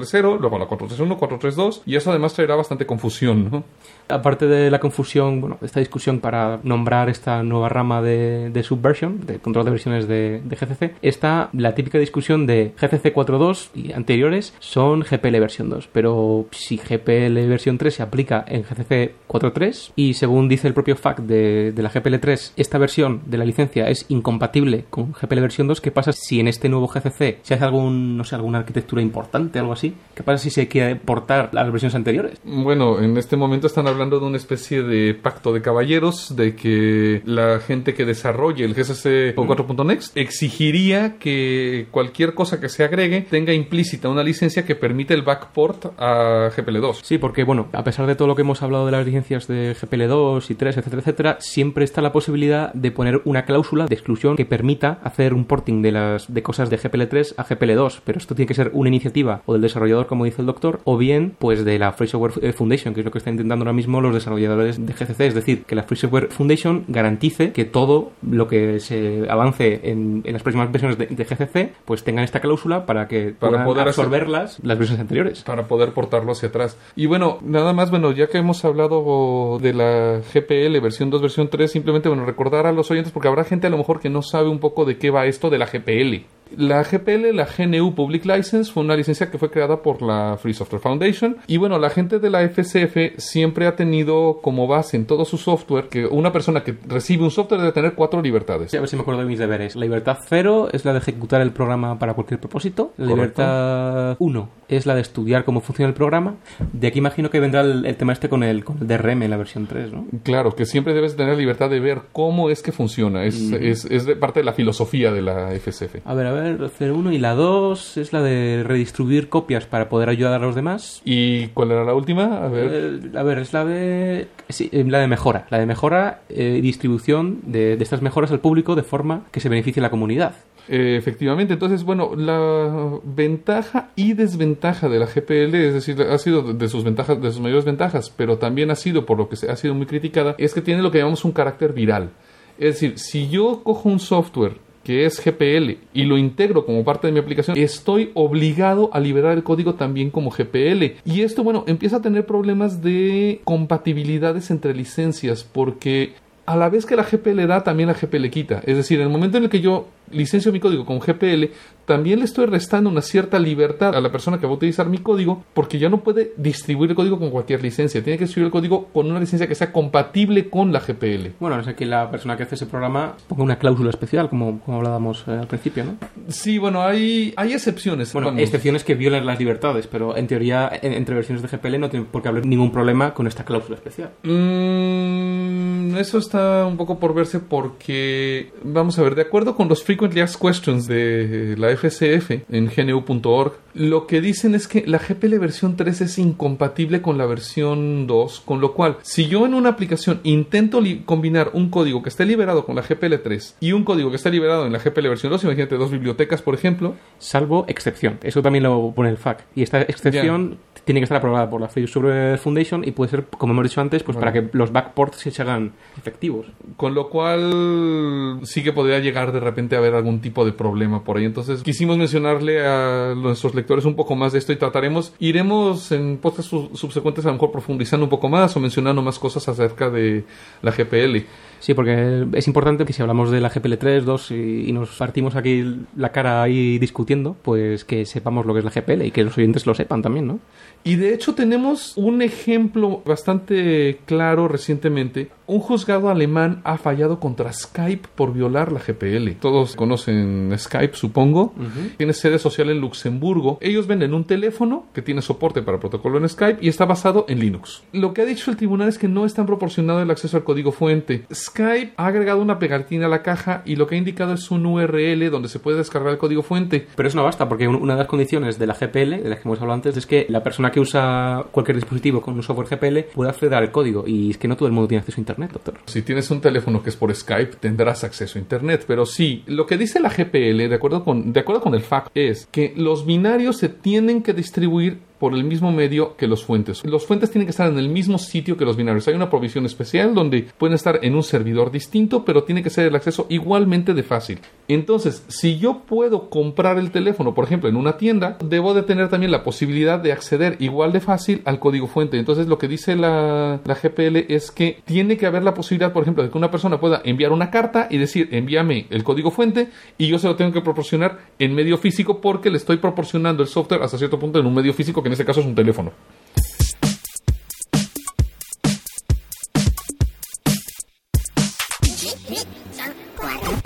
B: 4.3.0, luego la 4.3.1, 4.3.2, y eso además traerá bastante confusión, ¿no?
A: Aparte de la confusión, bueno, esta discusión para nombrar esta nueva rama de, de subversion, de control de versiones de, de GCC, está la típica discusión de GCC 4.2 y anteriores son GPL versión 2, pero si GPL versión 3 se aplica en GCC 4.3 y según dice el propio FAQ de, de la GPL 3, esta versión de la licencia es incompatible con GPL versión 2, ¿qué pasa si en este nuevo GCC se hace algún, no sé, alguna arquitectura importante, algo así? ¿Qué pasa si se quiere portar a las versiones anteriores?
B: Bueno, en este momento están hablando de una especie de pacto de caballeros, de que la gente que desarrolle el GCC 4.next exigiría que cualquier cosa que se agregue tenga implícita una licencia que permite el backport a GPL2.
A: Sí, porque bueno, a pesar de todo lo que hemos hablado de las licencias de GPL2 y 3, etcétera, etcétera, siempre está la posibilidad de poner una cláusula de exclusión que permita hacer un porting de las de cosas de GPL3 a GPL2, pero esto tiene que ser una iniciativa o del desarrollador, como dice el doctor, o bien pues de la Free Software Foundation, que es lo que está intentando ahora mismo los desarrolladores de GCC, es decir, que la Free Software Foundation garantice que todo lo que se avance en, en las próximas versiones de, de GCC pues tengan esta cláusula para que
B: Para
A: puedan
B: poder hacer-
A: absorberlas las versiones anteriores.
B: para poder portarlo hacia atrás. Y bueno, nada más, bueno, ya que hemos hablado de la GPL versión 2, versión 3, simplemente, bueno, recordar a los oyentes, porque habrá gente a lo mejor que no sabe un poco de qué va esto de la GPL. La GPL, la GNU Public License, fue una licencia que fue creada por la Free Software Foundation. Y bueno, la gente de la FCF siempre ha tenido como base en todo su software que una persona que recibe un software debe tener cuatro libertades.
A: Sí, a ver si me acuerdo de mis deberes. La libertad cero es la de ejecutar el programa para cualquier propósito. La libertad 1 es la de estudiar cómo funciona el programa. De aquí imagino que vendrá el, el tema este con el, con el DRM en la versión 3, ¿no?
B: Claro, que siempre debes tener libertad de ver cómo es que funciona. Es, es, es de parte de la filosofía de la FCF.
A: A ver, a ver, 01 y la 2 es la de redistribuir copias para poder ayudar a los demás.
B: ¿Y cuál era la última? A ver.
A: Eh, a ver, es la de. Sí, eh, la de mejora. La de mejora eh, y distribución de, de estas mejoras al público de forma que se beneficie la comunidad.
B: Eh, efectivamente, entonces, bueno, la ventaja y desventaja de la GPL, es decir, ha sido de- sus ventajas, de sus mayores ventajas, pero también ha sido, por lo que ha sido muy criticada, es que tiene lo que llamamos un carácter viral. Es decir, si yo cojo un software que es GPL y lo integro como parte de mi aplicación, estoy obligado a liberar el código también como GPL. Y esto, bueno, empieza a tener problemas de compatibilidades entre licencias porque a la vez que la GPL da, también la GPL quita. Es decir, en el momento en el que yo licencio mi código con GPL, también le estoy restando una cierta libertad a la persona que va a utilizar mi código, porque ya no puede distribuir el código con cualquier licencia. Tiene que distribuir el código con una licencia que sea compatible con la GPL.
A: Bueno, no sé que la persona que hace ese programa ponga una cláusula especial, como, como hablábamos eh, al principio, ¿no?
B: Sí, bueno, hay, hay excepciones.
A: Bueno,
B: vamos.
A: excepciones que violan las libertades, pero en teoría, en- entre versiones de GPL no tiene por qué haber ningún problema con esta cláusula especial.
B: Mm, eso está un poco por verse porque, vamos a ver, de acuerdo con los Frequently Asked Questions de la FCF en gnu.org, lo que dicen es que la GPL versión 3 es incompatible con la versión 2, con lo cual, si yo en una aplicación intento combinar un código que esté liberado con la GPL 3 y un código que esté liberado en la GPL versión 2, imagínate dos bibliotecas, por ejemplo,
A: Salvo excepción. Eso también lo pone el FAQ. Y esta excepción tiene que estar aprobada por la Free Software Foundation y puede ser, como hemos dicho antes, pues para que los backports se hagan efectivos.
B: Con lo cual sí que podría llegar de repente a haber algún tipo de problema por ahí. Entonces quisimos mencionarle a nuestros lectores un poco más de esto y trataremos, iremos en podcasts su- subsecuentes a lo mejor profundizando un poco más o mencionando más cosas acerca de la GPL.
A: Sí, porque es importante que si hablamos de la GPL 3, 2 y, y nos partimos aquí la cara ahí discutiendo, pues que sepamos lo que es la GPL y que los oyentes lo sepan también, ¿no?
B: Y de hecho tenemos un ejemplo bastante claro recientemente Un juzgado alemán ha fallado contra Skype por violar la GPL. Todos conocen Skype, supongo. Tiene sede social en Luxemburgo. Ellos venden un teléfono que tiene soporte para protocolo en Skype y está basado en Linux. Lo que ha dicho el tribunal es que no están proporcionado el acceso al código fuente. Skype ha agregado una pegatina a la caja y lo que ha indicado es un URL donde se puede descargar el código fuente.
A: Pero eso no basta, porque un- una de las condiciones de la GPL, de las que hemos hablado antes, es que la persona que usa cualquier dispositivo con un software GPL pueda acceder al código. Y es que no todo el mundo tiene acceso a Internet,
B: Si tienes un teléfono que es por Skype, tendrás acceso a Internet. Pero sí, lo que dice la GPL, de acuerdo con, de acuerdo con el FAQ, es que los binarios se tienen que distribuir por el mismo medio que los fuentes. Los fuentes tienen que estar en el mismo sitio que los binarios. Hay una provisión especial donde pueden estar en un servidor distinto, pero tiene que ser el acceso igualmente de fácil. Entonces, si yo puedo comprar el teléfono, por ejemplo, en una tienda, debo de tener también la posibilidad de acceder igual de fácil al código fuente. Entonces, lo que dice la, la GPL es que tiene que haber la posibilidad, por ejemplo, de que una persona pueda enviar una carta y decir, envíame el código fuente y yo se lo tengo que proporcionar en medio físico porque le estoy proporcionando el software hasta cierto punto en un medio físico que en este caso es un teléfono.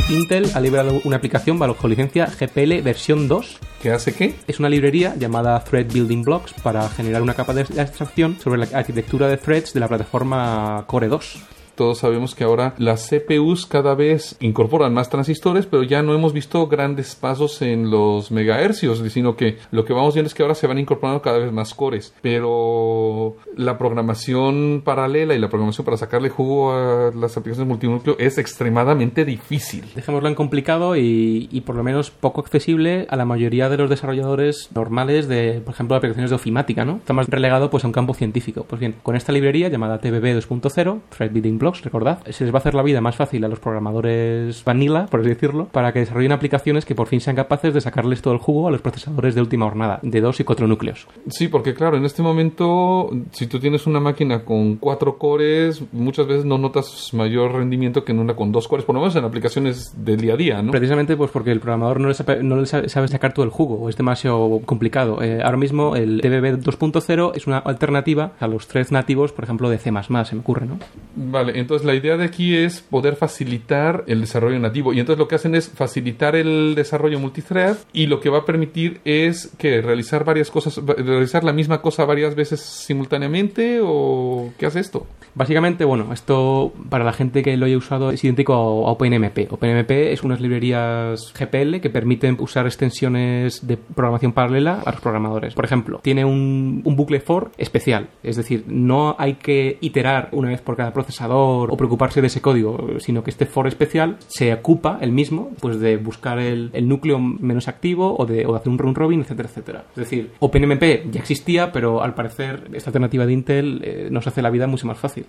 A: Intel ha liberado una aplicación bajo licencia GPL versión 2.
B: ¿Qué hace qué?
A: Es una librería llamada Thread Building Blocks para generar una capa de abstracción sobre la arquitectura de threads de la plataforma Core 2.
B: Todos sabemos que ahora las CPUs cada vez incorporan más transistores, pero ya no hemos visto grandes pasos en los megahercios, sino que lo que vamos viendo es que ahora se van incorporando cada vez más cores. Pero la programación paralela y la programación para sacarle jugo a las aplicaciones multinúcleo es extremadamente difícil.
A: Dejémoslo en complicado y, por lo menos poco accesible a la mayoría de los desarrolladores normales de, por ejemplo, aplicaciones de ofimática, ¿no? Está más relegado pues a un campo científico. Pues bien, con esta librería llamada TBB 2.0, Thread Building Recordad, se les va a hacer la vida más fácil a los programadores vanilla, por así decirlo, para que desarrollen aplicaciones que por fin sean capaces de sacarles todo el jugo a los procesadores de última hornada, de 2 y 4 núcleos.
B: Sí, porque claro, en este momento, si tú tienes una máquina con cuatro cores, muchas veces no notas mayor rendimiento que en una con dos cores, por lo menos en aplicaciones del día a día, ¿no?
A: Precisamente pues porque el programador no le sabe, no le sabe, sabe sacar todo el jugo es demasiado complicado. Eh, ahora mismo el TBB 2.0 es una alternativa a los threads nativos, por ejemplo, de C++, se me ocurre, ¿no?
B: Vale, entonces la idea de aquí es poder facilitar el desarrollo nativo. Y entonces lo que hacen es facilitar el desarrollo multithread y lo que va a permitir es que realizar varias cosas, realizar la misma cosa varias veces simultáneamente o qué hace esto?
A: Básicamente, bueno, esto para la gente que lo haya usado es idéntico a OpenMP. OpenMP es unas librerías GPL que permiten usar extensiones de programación paralela a los programadores. Por ejemplo, tiene un, un bucle for especial, es decir, no hay que iterar una vez por cada procesador o preocuparse de ese código, sino que este for especial se ocupa el mismo pues de buscar el, núcleo menos activo o de, o de hacer un round robin, etcétera, etcétera. Es decir, OpenMP ya existía, pero al parecer esta alternativa de Intel eh, nos hace la vida mucho más fácil.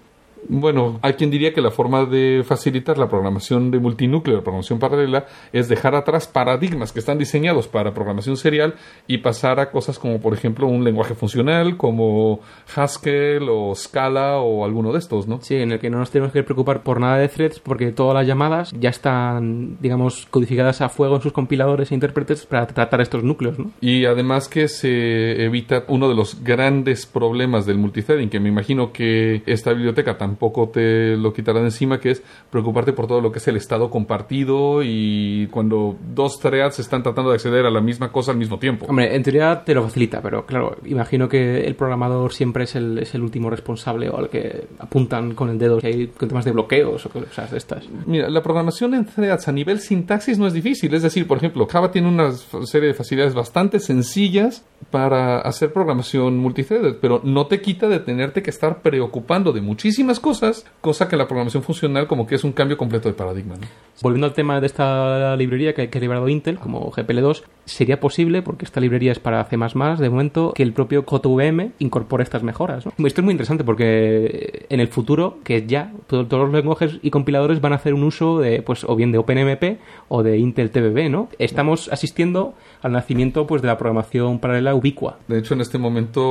B: Bueno, hay quien diría que la forma de facilitar la programación de multinúcleo, la programación paralela, es dejar atrás paradigmas que están diseñados para programación serial y pasar a cosas como, por ejemplo, un lenguaje funcional como Haskell o Scala o alguno de estos, ¿no?
A: Sí, en el que no nos tenemos que preocupar por nada de threads porque todas las llamadas ya están, digamos, codificadas a fuego en sus compiladores e intérpretes para tratar estos núcleos, ¿no?
B: Y además que se evita uno de los grandes problemas del multithreading, que me imagino que esta biblioteca tampoco te lo quitará de encima, que es preocuparte por todo lo que es el estado compartido y cuando dos threads están tratando de acceder a la misma cosa al mismo tiempo.
A: Hombre, en teoría te lo facilita, pero claro, imagino que el programador siempre es el, es el último responsable o al que apuntan con el dedo si hay con temas de bloqueos o cosas de estas.
B: Mira, la programación en threads a nivel sintaxis no es difícil. Es decir, por ejemplo, Java tiene una serie de facilidades bastante sencillas para hacer programación multithreaded, pero no te quita de tenerte que estar preocupando de muchísimas cosas, cosa que la programación funcional como que es un cambio completo de paradigma.
A: Volviendo al tema de esta librería que, que ha liberado Intel como GPL2, sería posible, porque esta librería es para C++, de momento, que el propio CodeVM incorpore estas mejoras. ¿no? Esto es muy interesante porque en el futuro, que ya todo- todos los lenguajes y compiladores van a hacer un uso de, pues, o bien de OpenMP o de Intel TBB, ¿no? Estamos asistiendo al nacimiento, pues, de la programación paralela ubicua.
B: De hecho, en este momento,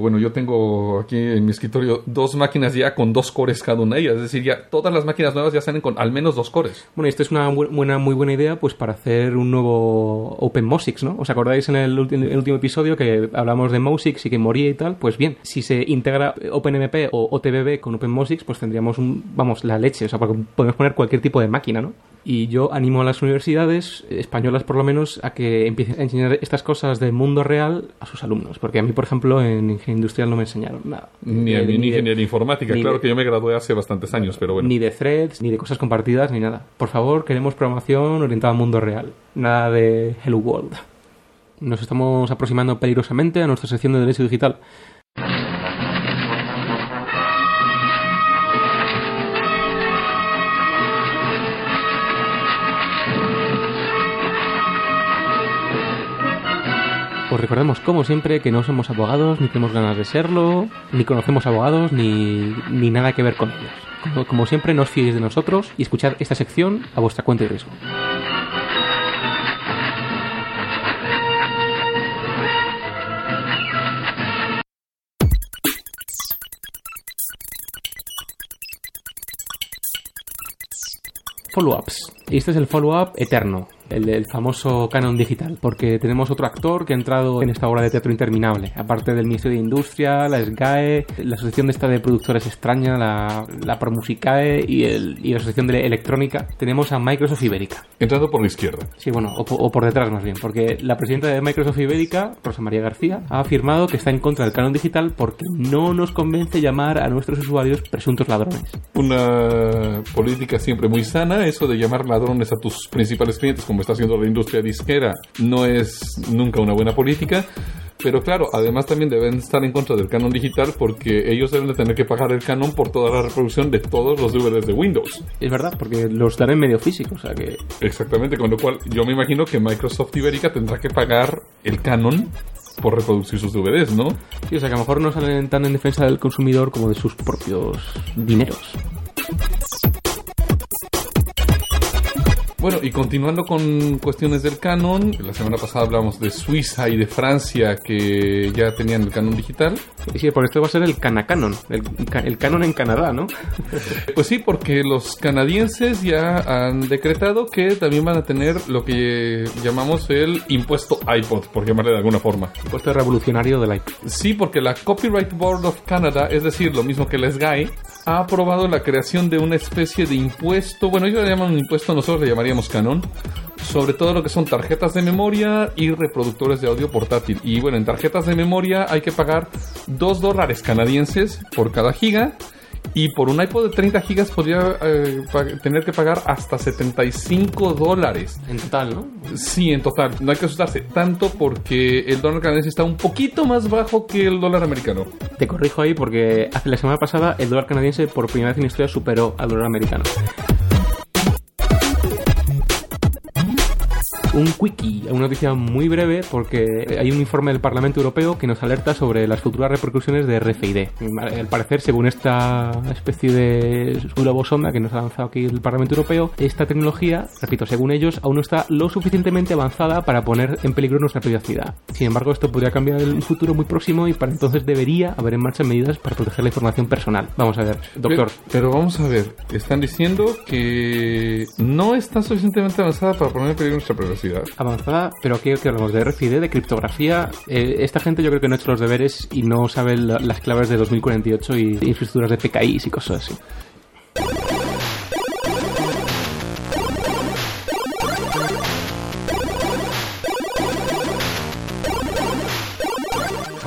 B: bueno, yo tengo aquí en mi escritorio dos máquinas ya con dos cores cada una de ellas. Es decir, ya todas las máquinas nuevas ya salen con al menos dos cores.
A: Bueno, y esto es una bu- buena, muy buena idea pues para hacer un nuevo OpenMosix, ¿no? ¿Os acordáis en el, último episodio que hablamos de Mosix y que moría y tal? Pues bien, si se integra OpenMP o OTBB con OpenMosix, pues tendríamos un, vamos, la leche, o sea, podemos poner cualquier tipo de máquina, ¿no? Y yo animo a las universidades, españolas por lo menos, a que empiecen a enseñar estas cosas del mundo real a sus alumnos. Porque a mí, por ejemplo, en ingeniería industrial no me enseñaron nada.
B: Ni a
A: Eh,
B: mí en
A: de-
B: ingeniería informática. Claro
A: de-
B: que yo me gradué hace bastantes años, pero bueno.
A: Ni de threads, ni de cosas compartidas, ni nada. Por favor, queremos programación orientada al mundo real. Nada de Hello World. Nos estamos aproximando peligrosamente a nuestra sección de Derecho Digital. Os recordamos, como siempre, que no somos abogados, ni tenemos ganas de serlo, ni conocemos abogados, ni, ni nada que ver con ellos. Como, siempre, no os fiéis de nosotros y escuchad esta sección a vuestra cuenta y riesgo. Follow-ups. Este es el follow-up eterno, el famoso canon digital, porque tenemos otro actor que ha entrado en esta obra de teatro interminable, aparte del Ministerio de Industria, la SGAE, la Asociación de esta de Productores Extraña, la, la Promusicae y, el, y la Asociación de Electrónica, tenemos a Microsoft Ibérica.
B: Entrando por la izquierda.
A: Sí, bueno, o, po- o por detrás más bien, porque la presidenta de Microsoft Ibérica, Rosa María García, ha afirmado que está en contra del canon digital porque no nos convence llamar a nuestros usuarios presuntos ladrones.
B: Una política siempre muy sana, eso de llamar ladrones a tus principales clientes, como está haciendo la industria disquera, no es nunca una buena política. Pero claro, además también deben estar en contra del canon digital porque ellos deben de tener que pagar el canon por toda la reproducción de todos los DVDs de Windows.
A: Es verdad, porque los dan en medio físico, o sea que
B: Exactamente, con lo cual yo me imagino que Microsoft Ibérica tendrá que pagar el canon por reproducir sus DVDs, ¿no?
A: Sí, o sea que a lo mejor no salen tan en defensa del consumidor como de sus propios dineros.
B: Bueno, y continuando con cuestiones del canon, la semana pasada hablamos de Suiza y de Francia que ya tenían el canon digital.
A: Y sí, por esto va a ser el Canacanon, el, el canon en Canadá, ¿no? *laughs*
B: Pues sí, porque los canadienses ya han decretado que también van a tener lo que llamamos el impuesto iPod, por llamarle de alguna forma.
A: Puesto revolucionario del iPod.
B: Sí, porque la Copyright Board of Canada, es decir, lo mismo que la SGAE, ha aprobado la creación de una especie de impuesto, bueno, ellos le llaman un impuesto, nosotros le llamaríamos canon, sobre todo lo que son tarjetas de memoria y reproductores de audio portátil. Y bueno, en tarjetas de memoria hay que pagar 2 dólares canadienses por cada giga. Y por un iPod de 30 gigas podría eh, tener que pagar hasta 75 dólares.
A: En total, ¿no?
B: Sí, en total. No hay que asustarse tanto porque el dólar canadiense está un poquito más bajo que el dólar americano.
A: Te corrijo ahí porque hace la semana pasada el dólar canadiense por primera vez en la historia superó al dólar americano. Un quickie, una noticia muy breve porque hay un informe del Parlamento Europeo que nos alerta sobre las futuras repercusiones de RFID. Al parecer, según esta especie de globo sonda que nos ha lanzado aquí el Parlamento Europeo, esta tecnología, repito, según ellos, aún no está lo suficientemente avanzada para poner en peligro nuestra privacidad. Sin embargo, esto podría cambiar en un futuro muy próximo y para entonces debería haber en marcha medidas para proteger la información personal. Vamos a ver, doctor.
B: Pero, pero vamos a ver, están diciendo que no está suficientemente avanzada para poner en peligro nuestra privacidad.
A: Avanzada, pero ¿qué, qué hablamos? ¿De RFID, de criptografía? Eh, esta gente yo creo que no ha hecho los deberes y no sabe la- las claves de 2048 y infraestructuras de PKIs y cosas así.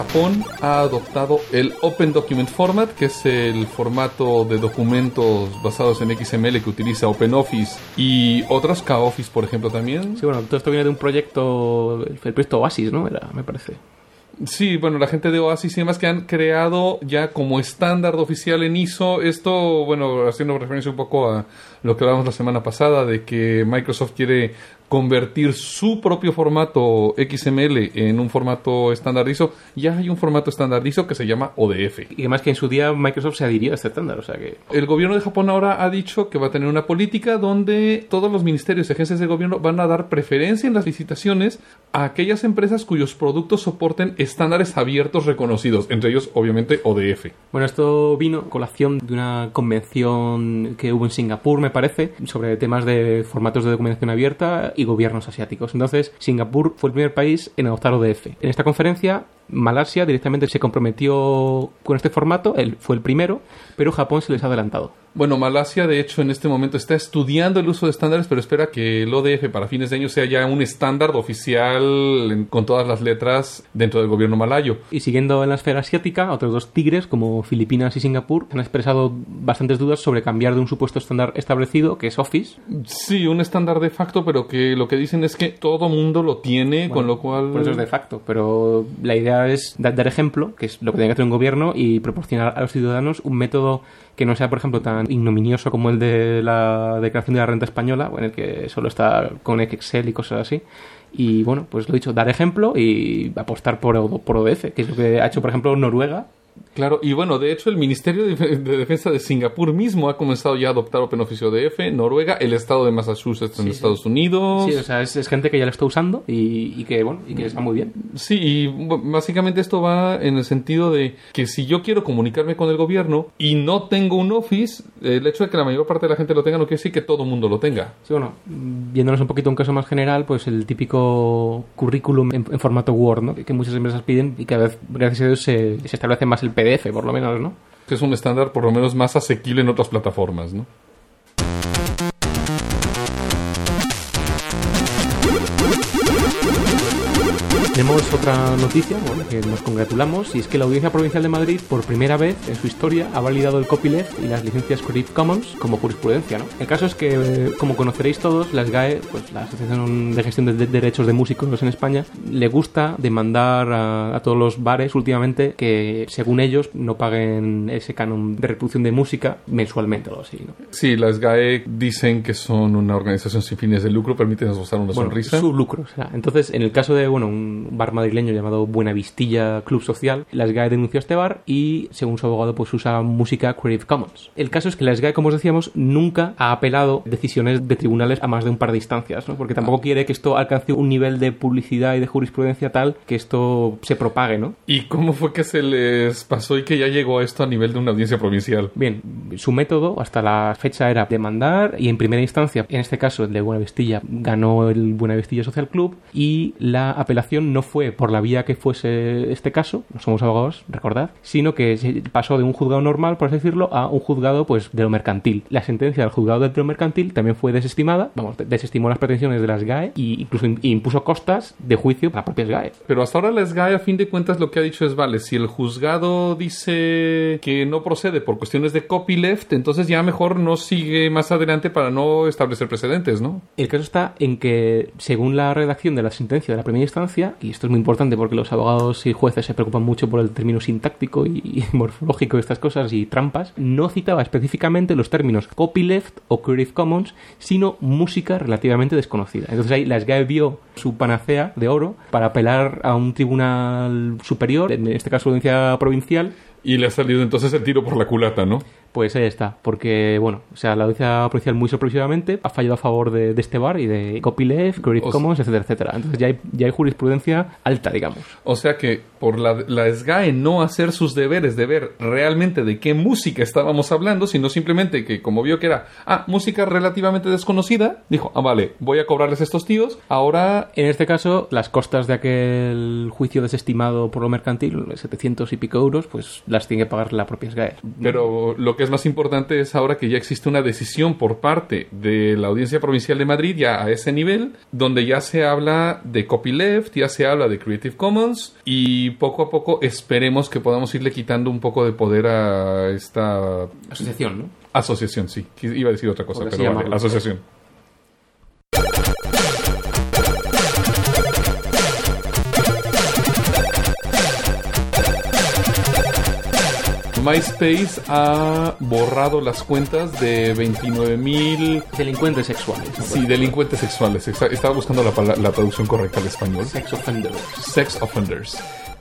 B: Japón ha adoptado el Open Document Format, que es el formato de documentos basados en XML que utiliza OpenOffice y otros, KOffice por ejemplo también.
A: Sí, bueno, todo esto viene de un proyecto, el proyecto Oasis, ¿no? Era, me parece.
B: Sí, bueno, la gente de Oasis y demás que han creado ya como estándar oficial en ISO esto, bueno, haciendo referencia un poco a lo que hablábamos la semana pasada de que Microsoft quiere convertir su propio formato XML en un formato estándar ISO, ya hay un formato estándar ISO que se llama ODF.
A: Y además que en su día Microsoft se adhirió a este estándar, o sea que...
B: El gobierno de Japón ahora ha dicho que va a tener una política donde todos los ministerios y agencias de gobierno van a dar preferencia en las licitaciones a aquellas empresas cuyos productos soporten estándares abiertos reconocidos, entre ellos obviamente ODF.
A: Bueno, esto vino a colación de una convención que hubo en Singapur, me parece, sobre temas de formatos de documentación abierta y gobiernos asiáticos. Entonces, Singapur fue el primer país en adoptar ODF. En esta conferencia, Malasia directamente se comprometió con este formato, él fue el primero, pero Japón se les ha adelantado.
B: Bueno, Malasia de hecho en este momento está estudiando el uso de estándares, pero espera que el ODF para fines de año sea ya un estándar oficial con todas las letras dentro del gobierno malayo.
A: Y siguiendo en la esfera asiática, otros dos tigres, como Filipinas y Singapur, han expresado bastantes dudas sobre cambiar de un supuesto estándar establecido, que es Office,
B: Sí, un estándar de facto, pero que lo que dicen es que todo mundo lo tiene, con lo cual...
A: Por eso es de facto, pero la idea es da- dar ejemplo, que es lo que tiene que hacer un gobierno, y proporcionar a los ciudadanos un método que no sea, por ejemplo, tan ignominioso como el de la declaración de la renta española, en el que solo está con Excel y cosas así. Y bueno, pues lo he dicho, dar ejemplo y apostar por, por ODF, que es lo que ha hecho, por ejemplo, Noruega.
B: Claro, y bueno, de hecho el Ministerio de, de Defensa de Singapur mismo ha comenzado ya a adoptar OpenOffice ODF, Noruega, el estado de Massachusetts en
A: Sí, sí.
B: Estados Unidos.
A: Sí, o sea, es, es gente que ya lo está usando y, y que, bueno, y que está muy bien.
B: Sí, y básicamente esto va en el sentido de que si yo quiero comunicarme con el gobierno y no tengo un Office, el hecho de que la mayor parte de la gente lo tenga no quiere decir que todo el mundo lo tenga.
A: Sí, bueno, viéndonos un poquito un caso más general, pues el típico currículum en, en formato Word, ¿no? Que, que muchas empresas piden y cada vez, gracias a Dios, se, se establece más el PDF, por lo menos, ¿no?
B: Es un estándar por lo menos más asequible en otras plataformas, ¿no?
A: Tenemos otra noticia, bueno, que nos congratulamos, y es que la Audiencia Provincial de Madrid, por primera vez en su historia, ha validado el copyleft y las licencias Creative Commons como jurisprudencia, ¿no? El caso es que, como conoceréis todos, la SGAE, pues la Asociación de Gestión de, de Derechos de Músicos en España, le gusta demandar a, a todos los bares últimamente que, según ellos, no paguen ese canon de reproducción de música mensualmente o algo así, ¿no?
B: Sí, las GAE dicen que son una organización sin fines de lucro, permiten usar una
A: Bueno,
B: sonrisa.
A: su lucro. o sea, entonces, en el caso de bueno, un bar madrileño llamado Buenavistilla Club Social, la SGAE denunció a este bar y, según su abogado, pues usa música Creative Commons. El caso es que la SGAE, como os decíamos, nunca ha apelado decisiones de tribunales a más de un par de instancias, ¿no? porque tampoco quiere que esto alcance un nivel de publicidad y de jurisprudencia tal que esto se propague, ¿no?
B: ¿Y cómo fue que se les pasó y que ya llegó a esto a nivel de una audiencia provincial?
A: Bien, su método hasta la fecha era demandar y en primera instancia, en este caso el de Buenavistilla, ganó el Buenavistilla Social Club y la apelación no fue por la vía que fuese este caso, no somos abogados, recordad, sino que se pasó de un juzgado normal, por así decirlo, a un juzgado pues de lo mercantil. La sentencia del juzgado de lo mercantil también fue desestimada, vamos, de- desestimó las pretensiones de las GAE y incluso im- impuso costas de juicio para la propia SGAE.
B: Pero hasta ahora la SGAE a fin de cuentas lo que ha dicho es, vale, si el juzgado dice que no procede por cuestiones de copyleft, entonces ya mejor no sigue más adelante para no establecer precedentes, ¿no?
A: El caso está en que, según la redacción de la sentencia de la primera instancia, y esto es muy importante porque los abogados y jueces se preocupan mucho por el término sintáctico y, *laughs* morfológico de estas cosas y trampas, no citaba específicamente los términos copyleft o Creative Commons, sino música relativamente desconocida. Entonces ahí la SGAE vio su panacea de oro para apelar a un tribunal superior, en este caso audiencia provincial,
B: Y le ha salido entonces el tiro por la culata, ¿no?
A: Pues ahí está, porque, bueno, o sea, la audiencia provincial muy sorpresivamente ha fallado a favor de, de este bar y de copyleft, Creative Commons, etcétera, etcétera. Entonces ya hay, ya hay jurisprudencia alta, digamos.
B: O sea que por la, la SGAE no hacer sus deberes de ver realmente de qué música estábamos hablando, sino simplemente que como vio que era, ah, música relativamente desconocida, dijo, ah, vale, voy a cobrarles a estos tíos, ahora
A: En este caso, las costas de aquel juicio desestimado por lo mercantil, 700 y pico euros, pues las tiene que pagar la propia SGAE.
B: Pero lo que es más importante es ahora que ya existe una decisión por parte de la Audiencia Provincial de Madrid, ya a ese nivel, donde ya se habla de copyleft, ya se habla de Creative Commons, y poco a poco esperemos que podamos irle quitando un poco de poder a esta
A: Asociación, ¿no?
B: asociación, sí. Iba a decir otra cosa, pero vale, asociación. MySpace ha borrado las cuentas de 29 mil
A: Delincuentes sexuales. ¿no?
B: sí, delincuentes sexuales. Estaba buscando la, la traducción correcta al español.
A: Sex offenders.
B: Sex offenders.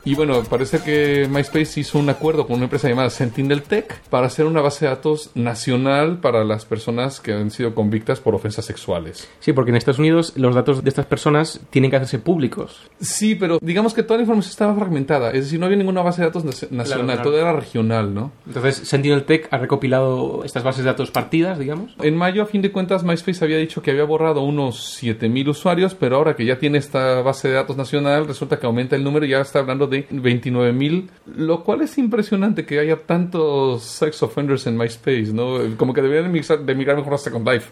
B: Y bueno, parece que MySpace hizo un acuerdo con una empresa llamada Sentinel Tech para hacer una base de datos nacional para las personas que han sido convictas por ofensas sexuales.
A: Sí, porque en Estados Unidos los datos de estas personas tienen que hacerse públicos.
B: Sí, pero digamos que toda la información estaba fragmentada. Es decir, no había ninguna base de datos nac- nacional,
A: claro.
B: todo era regional, ¿no?
A: Entonces, Sentinel Tech ha recopilado estas bases de datos partidas, digamos.
B: En mayo, a fin de cuentas, MySpace había dicho que había borrado unos 7000 usuarios, pero ahora que ya tiene esta base de datos nacional, resulta que aumenta el número y ya está hablando de 29000, lo cual es impresionante que haya tantos sex offenders en MySpace, ¿no? Como que deberían de migrar, de mejor a Second Life.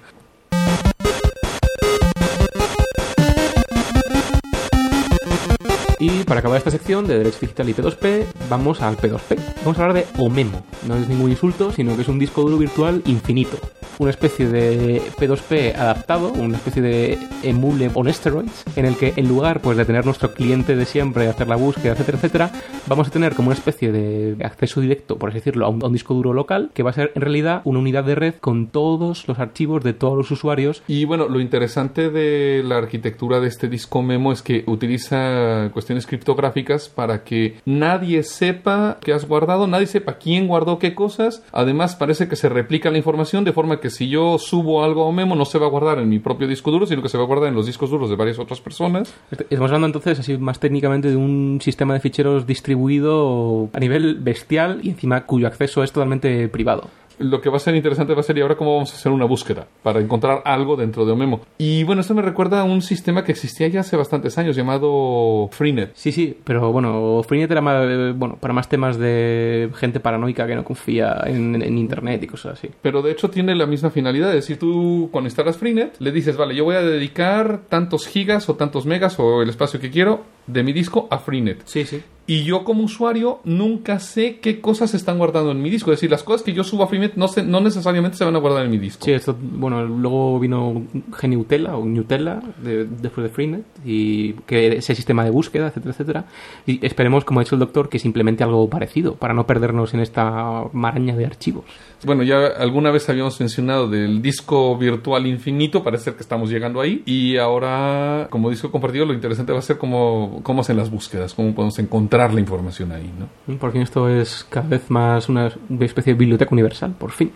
A: Y para acabar esta sección de Derecho Digital y P2P, vamos al P2P. Vamos a hablar de Omemo. No es ningún insulto, sino que es un disco duro virtual infinito. Una especie de P2P adaptado, una especie de emule on steroids, en el que en lugar pues, de tener nuestro cliente de siempre, hacer la búsqueda, etcétera, etcétera, vamos a tener como una especie de acceso directo, por así decirlo, a un, disco duro local, que va a ser en realidad una unidad de red con todos los archivos de todos los usuarios
B: Y bueno, lo interesante de la arquitectura de este disco memo es que utiliza cuestiones criptográficas para que nadie sepa qué has guardado, nadie sepa quién guardó qué cosas. Además, parece que se replica la información de forma que si yo subo algo a memo no se va a guardar en mi propio disco duro, sino que se va a guardar en los discos duros de varias otras personas.
A: Estamos hablando entonces así más técnicamente de un sistema de ficheros distribuido a nivel bestial y encima cuyo acceso es totalmente privado.
B: Lo que va a ser interesante va a ser y ahora cómo vamos a hacer una búsqueda para encontrar algo dentro de Omemo. Y bueno, esto me recuerda a un sistema que existía ya hace bastantes años llamado Freenet.
A: Sí, sí, pero bueno, Freenet era más, eh, bueno, para más temas de gente paranoica que no confía en, en internet y cosas así.
B: Pero de hecho tiene la misma finalidad. Es decir, tú cuando instalas Freenet le dices, vale, yo voy a dedicar tantos gigas o tantos megas o el espacio que quiero de mi disco a Freenet.
A: Sí, sí.
B: Y yo como usuario nunca sé qué cosas se están guardando en mi disco. Es decir, las cosas que yo subo a Freenet no, se- no necesariamente se van a guardar en mi disco.
A: Sí, esto, bueno, luego vino Geniutella o Nutella de- después de Freenet y que ese sistema de búsqueda, etcétera, etcétera. Y esperemos, como ha dicho el doctor, que simplemente algo parecido para no perdernos en esta maraña de archivos.
B: Bueno, ya alguna vez habíamos mencionado del disco virtual infinito, parece ser que estamos llegando ahí. Y ahora, como disco compartido, lo interesante va a ser cómo, cómo hacen las búsquedas, cómo podemos encontrar la información ahí, ¿no?
A: Porque esto es cada vez más una especie de biblioteca universal, por fin.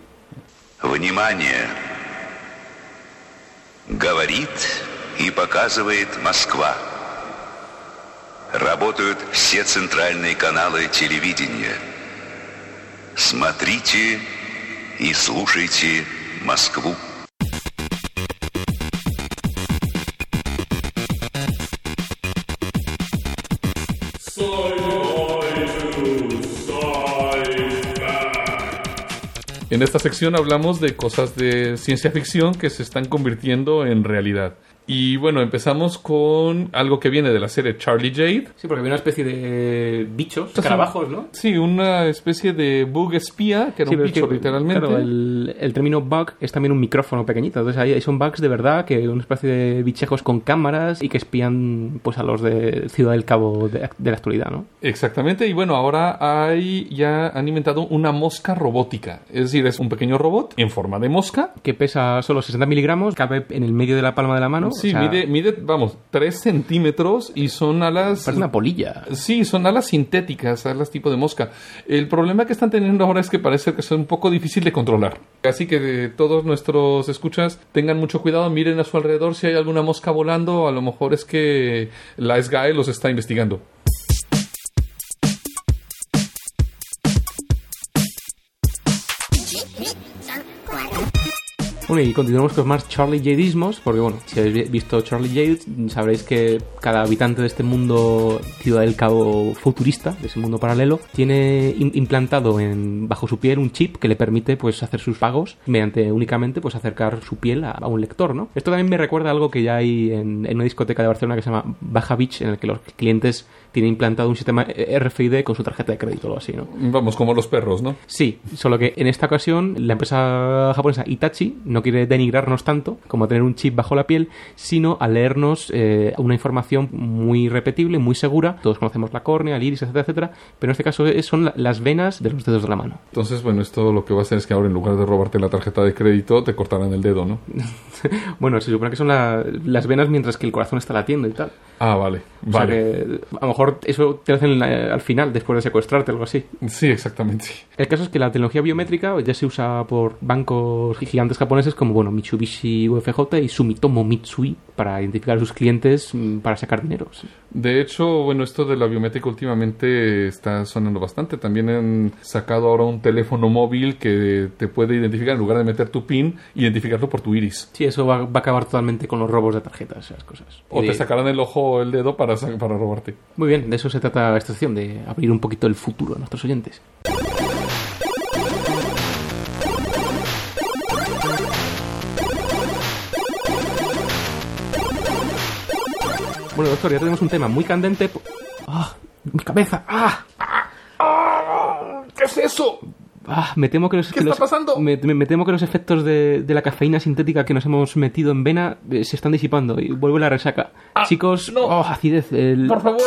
C: Внимание! Говорит и показывает Москва. Работают все центральные каналы телевидения. Смотрите и слушайте Москву.
B: En esta sección hablamos de cosas de ciencia ficción que se están convirtiendo en realidad. Y bueno, empezamos con algo que viene de la serie Charlie Jade.
A: Sí, porque había una especie de bichos, escarabajos, ¿no?
B: Sí, una especie de bug espía, que era
A: Sí,
B: un bicho literalmente.
A: Claro, el, el término bug es también un micrófono pequeñito. Entonces ahí son bugs de verdad, que una especie de bichejos con cámaras y que espían pues a los de Ciudad del Cabo de, de la actualidad, ¿no?
B: Exactamente, y bueno, ahora hay ya han inventado una mosca robótica. Es decir, es un pequeño robot en forma de mosca.
A: Que pesa solo 60 miligramos, cabe en el medio de la palma de la mano.
B: Sí,
A: o sea,
B: mide, mide, vamos, 3 centímetros y son alas...
A: Parece una polilla.
B: Sí, son alas sintéticas, alas tipo de mosca. El problema que están teniendo ahora es que parece que son un poco difícil de controlar. Así que eh, todos nuestros escuchas tengan mucho cuidado, miren a su alrededor si hay alguna mosca volando, a lo mejor es que la SGAE los está investigando.
A: Bueno, y continuamos con más Charlie Jadismos, porque bueno, si habéis vi- visto Charlie Jade, sabréis que cada habitante de este mundo Ciudad del Cabo futurista, de ese mundo paralelo, tiene im- implantado en, bajo su piel un chip que le permite pues hacer sus pagos mediante únicamente pues acercar su piel a, a un lector, ¿no? Esto también me recuerda a algo que ya hay en, en una discoteca de Barcelona que se llama Baja Beach, en el que los clientes tienen implantado un sistema RFID con su tarjeta de crédito o algo así, ¿no?
B: Vamos, como los perros, ¿no?
A: Sí, solo que en esta ocasión la empresa japonesa Itachi no no quiere denigrarnos tanto como tener un chip bajo la piel, sino a leernos eh, una información muy repetible, muy segura. Todos conocemos la córnea, el iris, etcétera, etcétera, pero en este caso es- son la- las venas de los dedos de la mano.
B: Entonces, bueno, esto lo que va a hacer es que ahora en lugar de robarte la tarjeta de crédito, te cortarán el dedo, ¿no? *laughs*
A: bueno, se supone que son la- las venas mientras que el corazón está latiendo y tal.
B: Ah, vale.
A: O sea
B: Vale.
A: que a lo mejor eso te lo hacen eh, al final, después de secuestrarte algo así.
B: Sí, exactamente.
A: El caso es que la tecnología biométrica ya se usa por bancos gigantes japoneses como bueno Mitsubishi UFJ y Sumitomo Mitsui para identificar a sus clientes mm, para sacar dinero. sí.
B: De hecho, bueno, esto de la biométrica últimamente está sonando bastante. También han sacado ahora un teléfono móvil que te puede identificar, en lugar de meter tu PIN, identificarlo por tu iris.
A: Sí, eso va, va a acabar totalmente con los robos de tarjetas, esas cosas.
B: O te sacarán el ojo o el dedo para, para robarte.
A: Muy bien, de eso se trata esta sección, de abrir un poquito el futuro a nuestros oyentes. Bueno, doctor, ya tenemos un tema muy candente. ¡Ah! ¡Mi cabeza! ¡Ah!
B: ¿Qué es eso?
A: Ah, me temo que los,
B: ¿Qué
A: que
B: está
A: los-
B: pasando?
A: Me, me- me temo que los efectos de, de la cafeína sintética que nos hemos metido en vena eh, se están disipando y vuelve la resaca. Chicos,
B: Ah, no.
A: oh, acidez. El,
B: Por favor.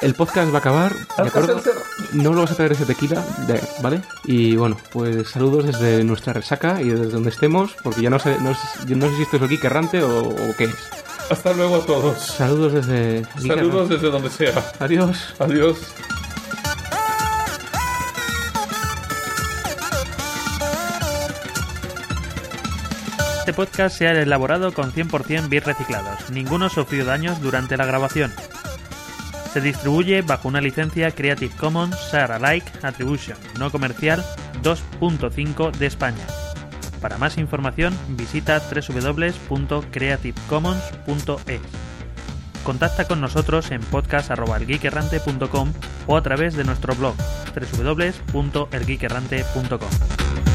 A: el podcast va a acabar, ¿de acuerdo? No lo vas a traer ese tequila, de- ¿vale? Y bueno, pues saludos desde nuestra resaca y desde donde estemos, porque ya no sé, no, sé- no sé si esto es el geek errante o, o qué es.
B: Hasta luego a todos.
A: Saludos desde...
B: Saludos desde donde sea.
A: Adiós.
B: Adiós.
E: Este podcast se ha elaborado con 100% bits reciclados. Ninguno sufrió daños durante la grabación. Se distribuye bajo una licencia Creative Commons Share Alike Attribution no comercial 2.5 de España. Para más información visita www.creativecommons.es. Contacta con nosotros en podcast.elgeekerrante.com o a través de nuestro blog www.elgeekerrante.com.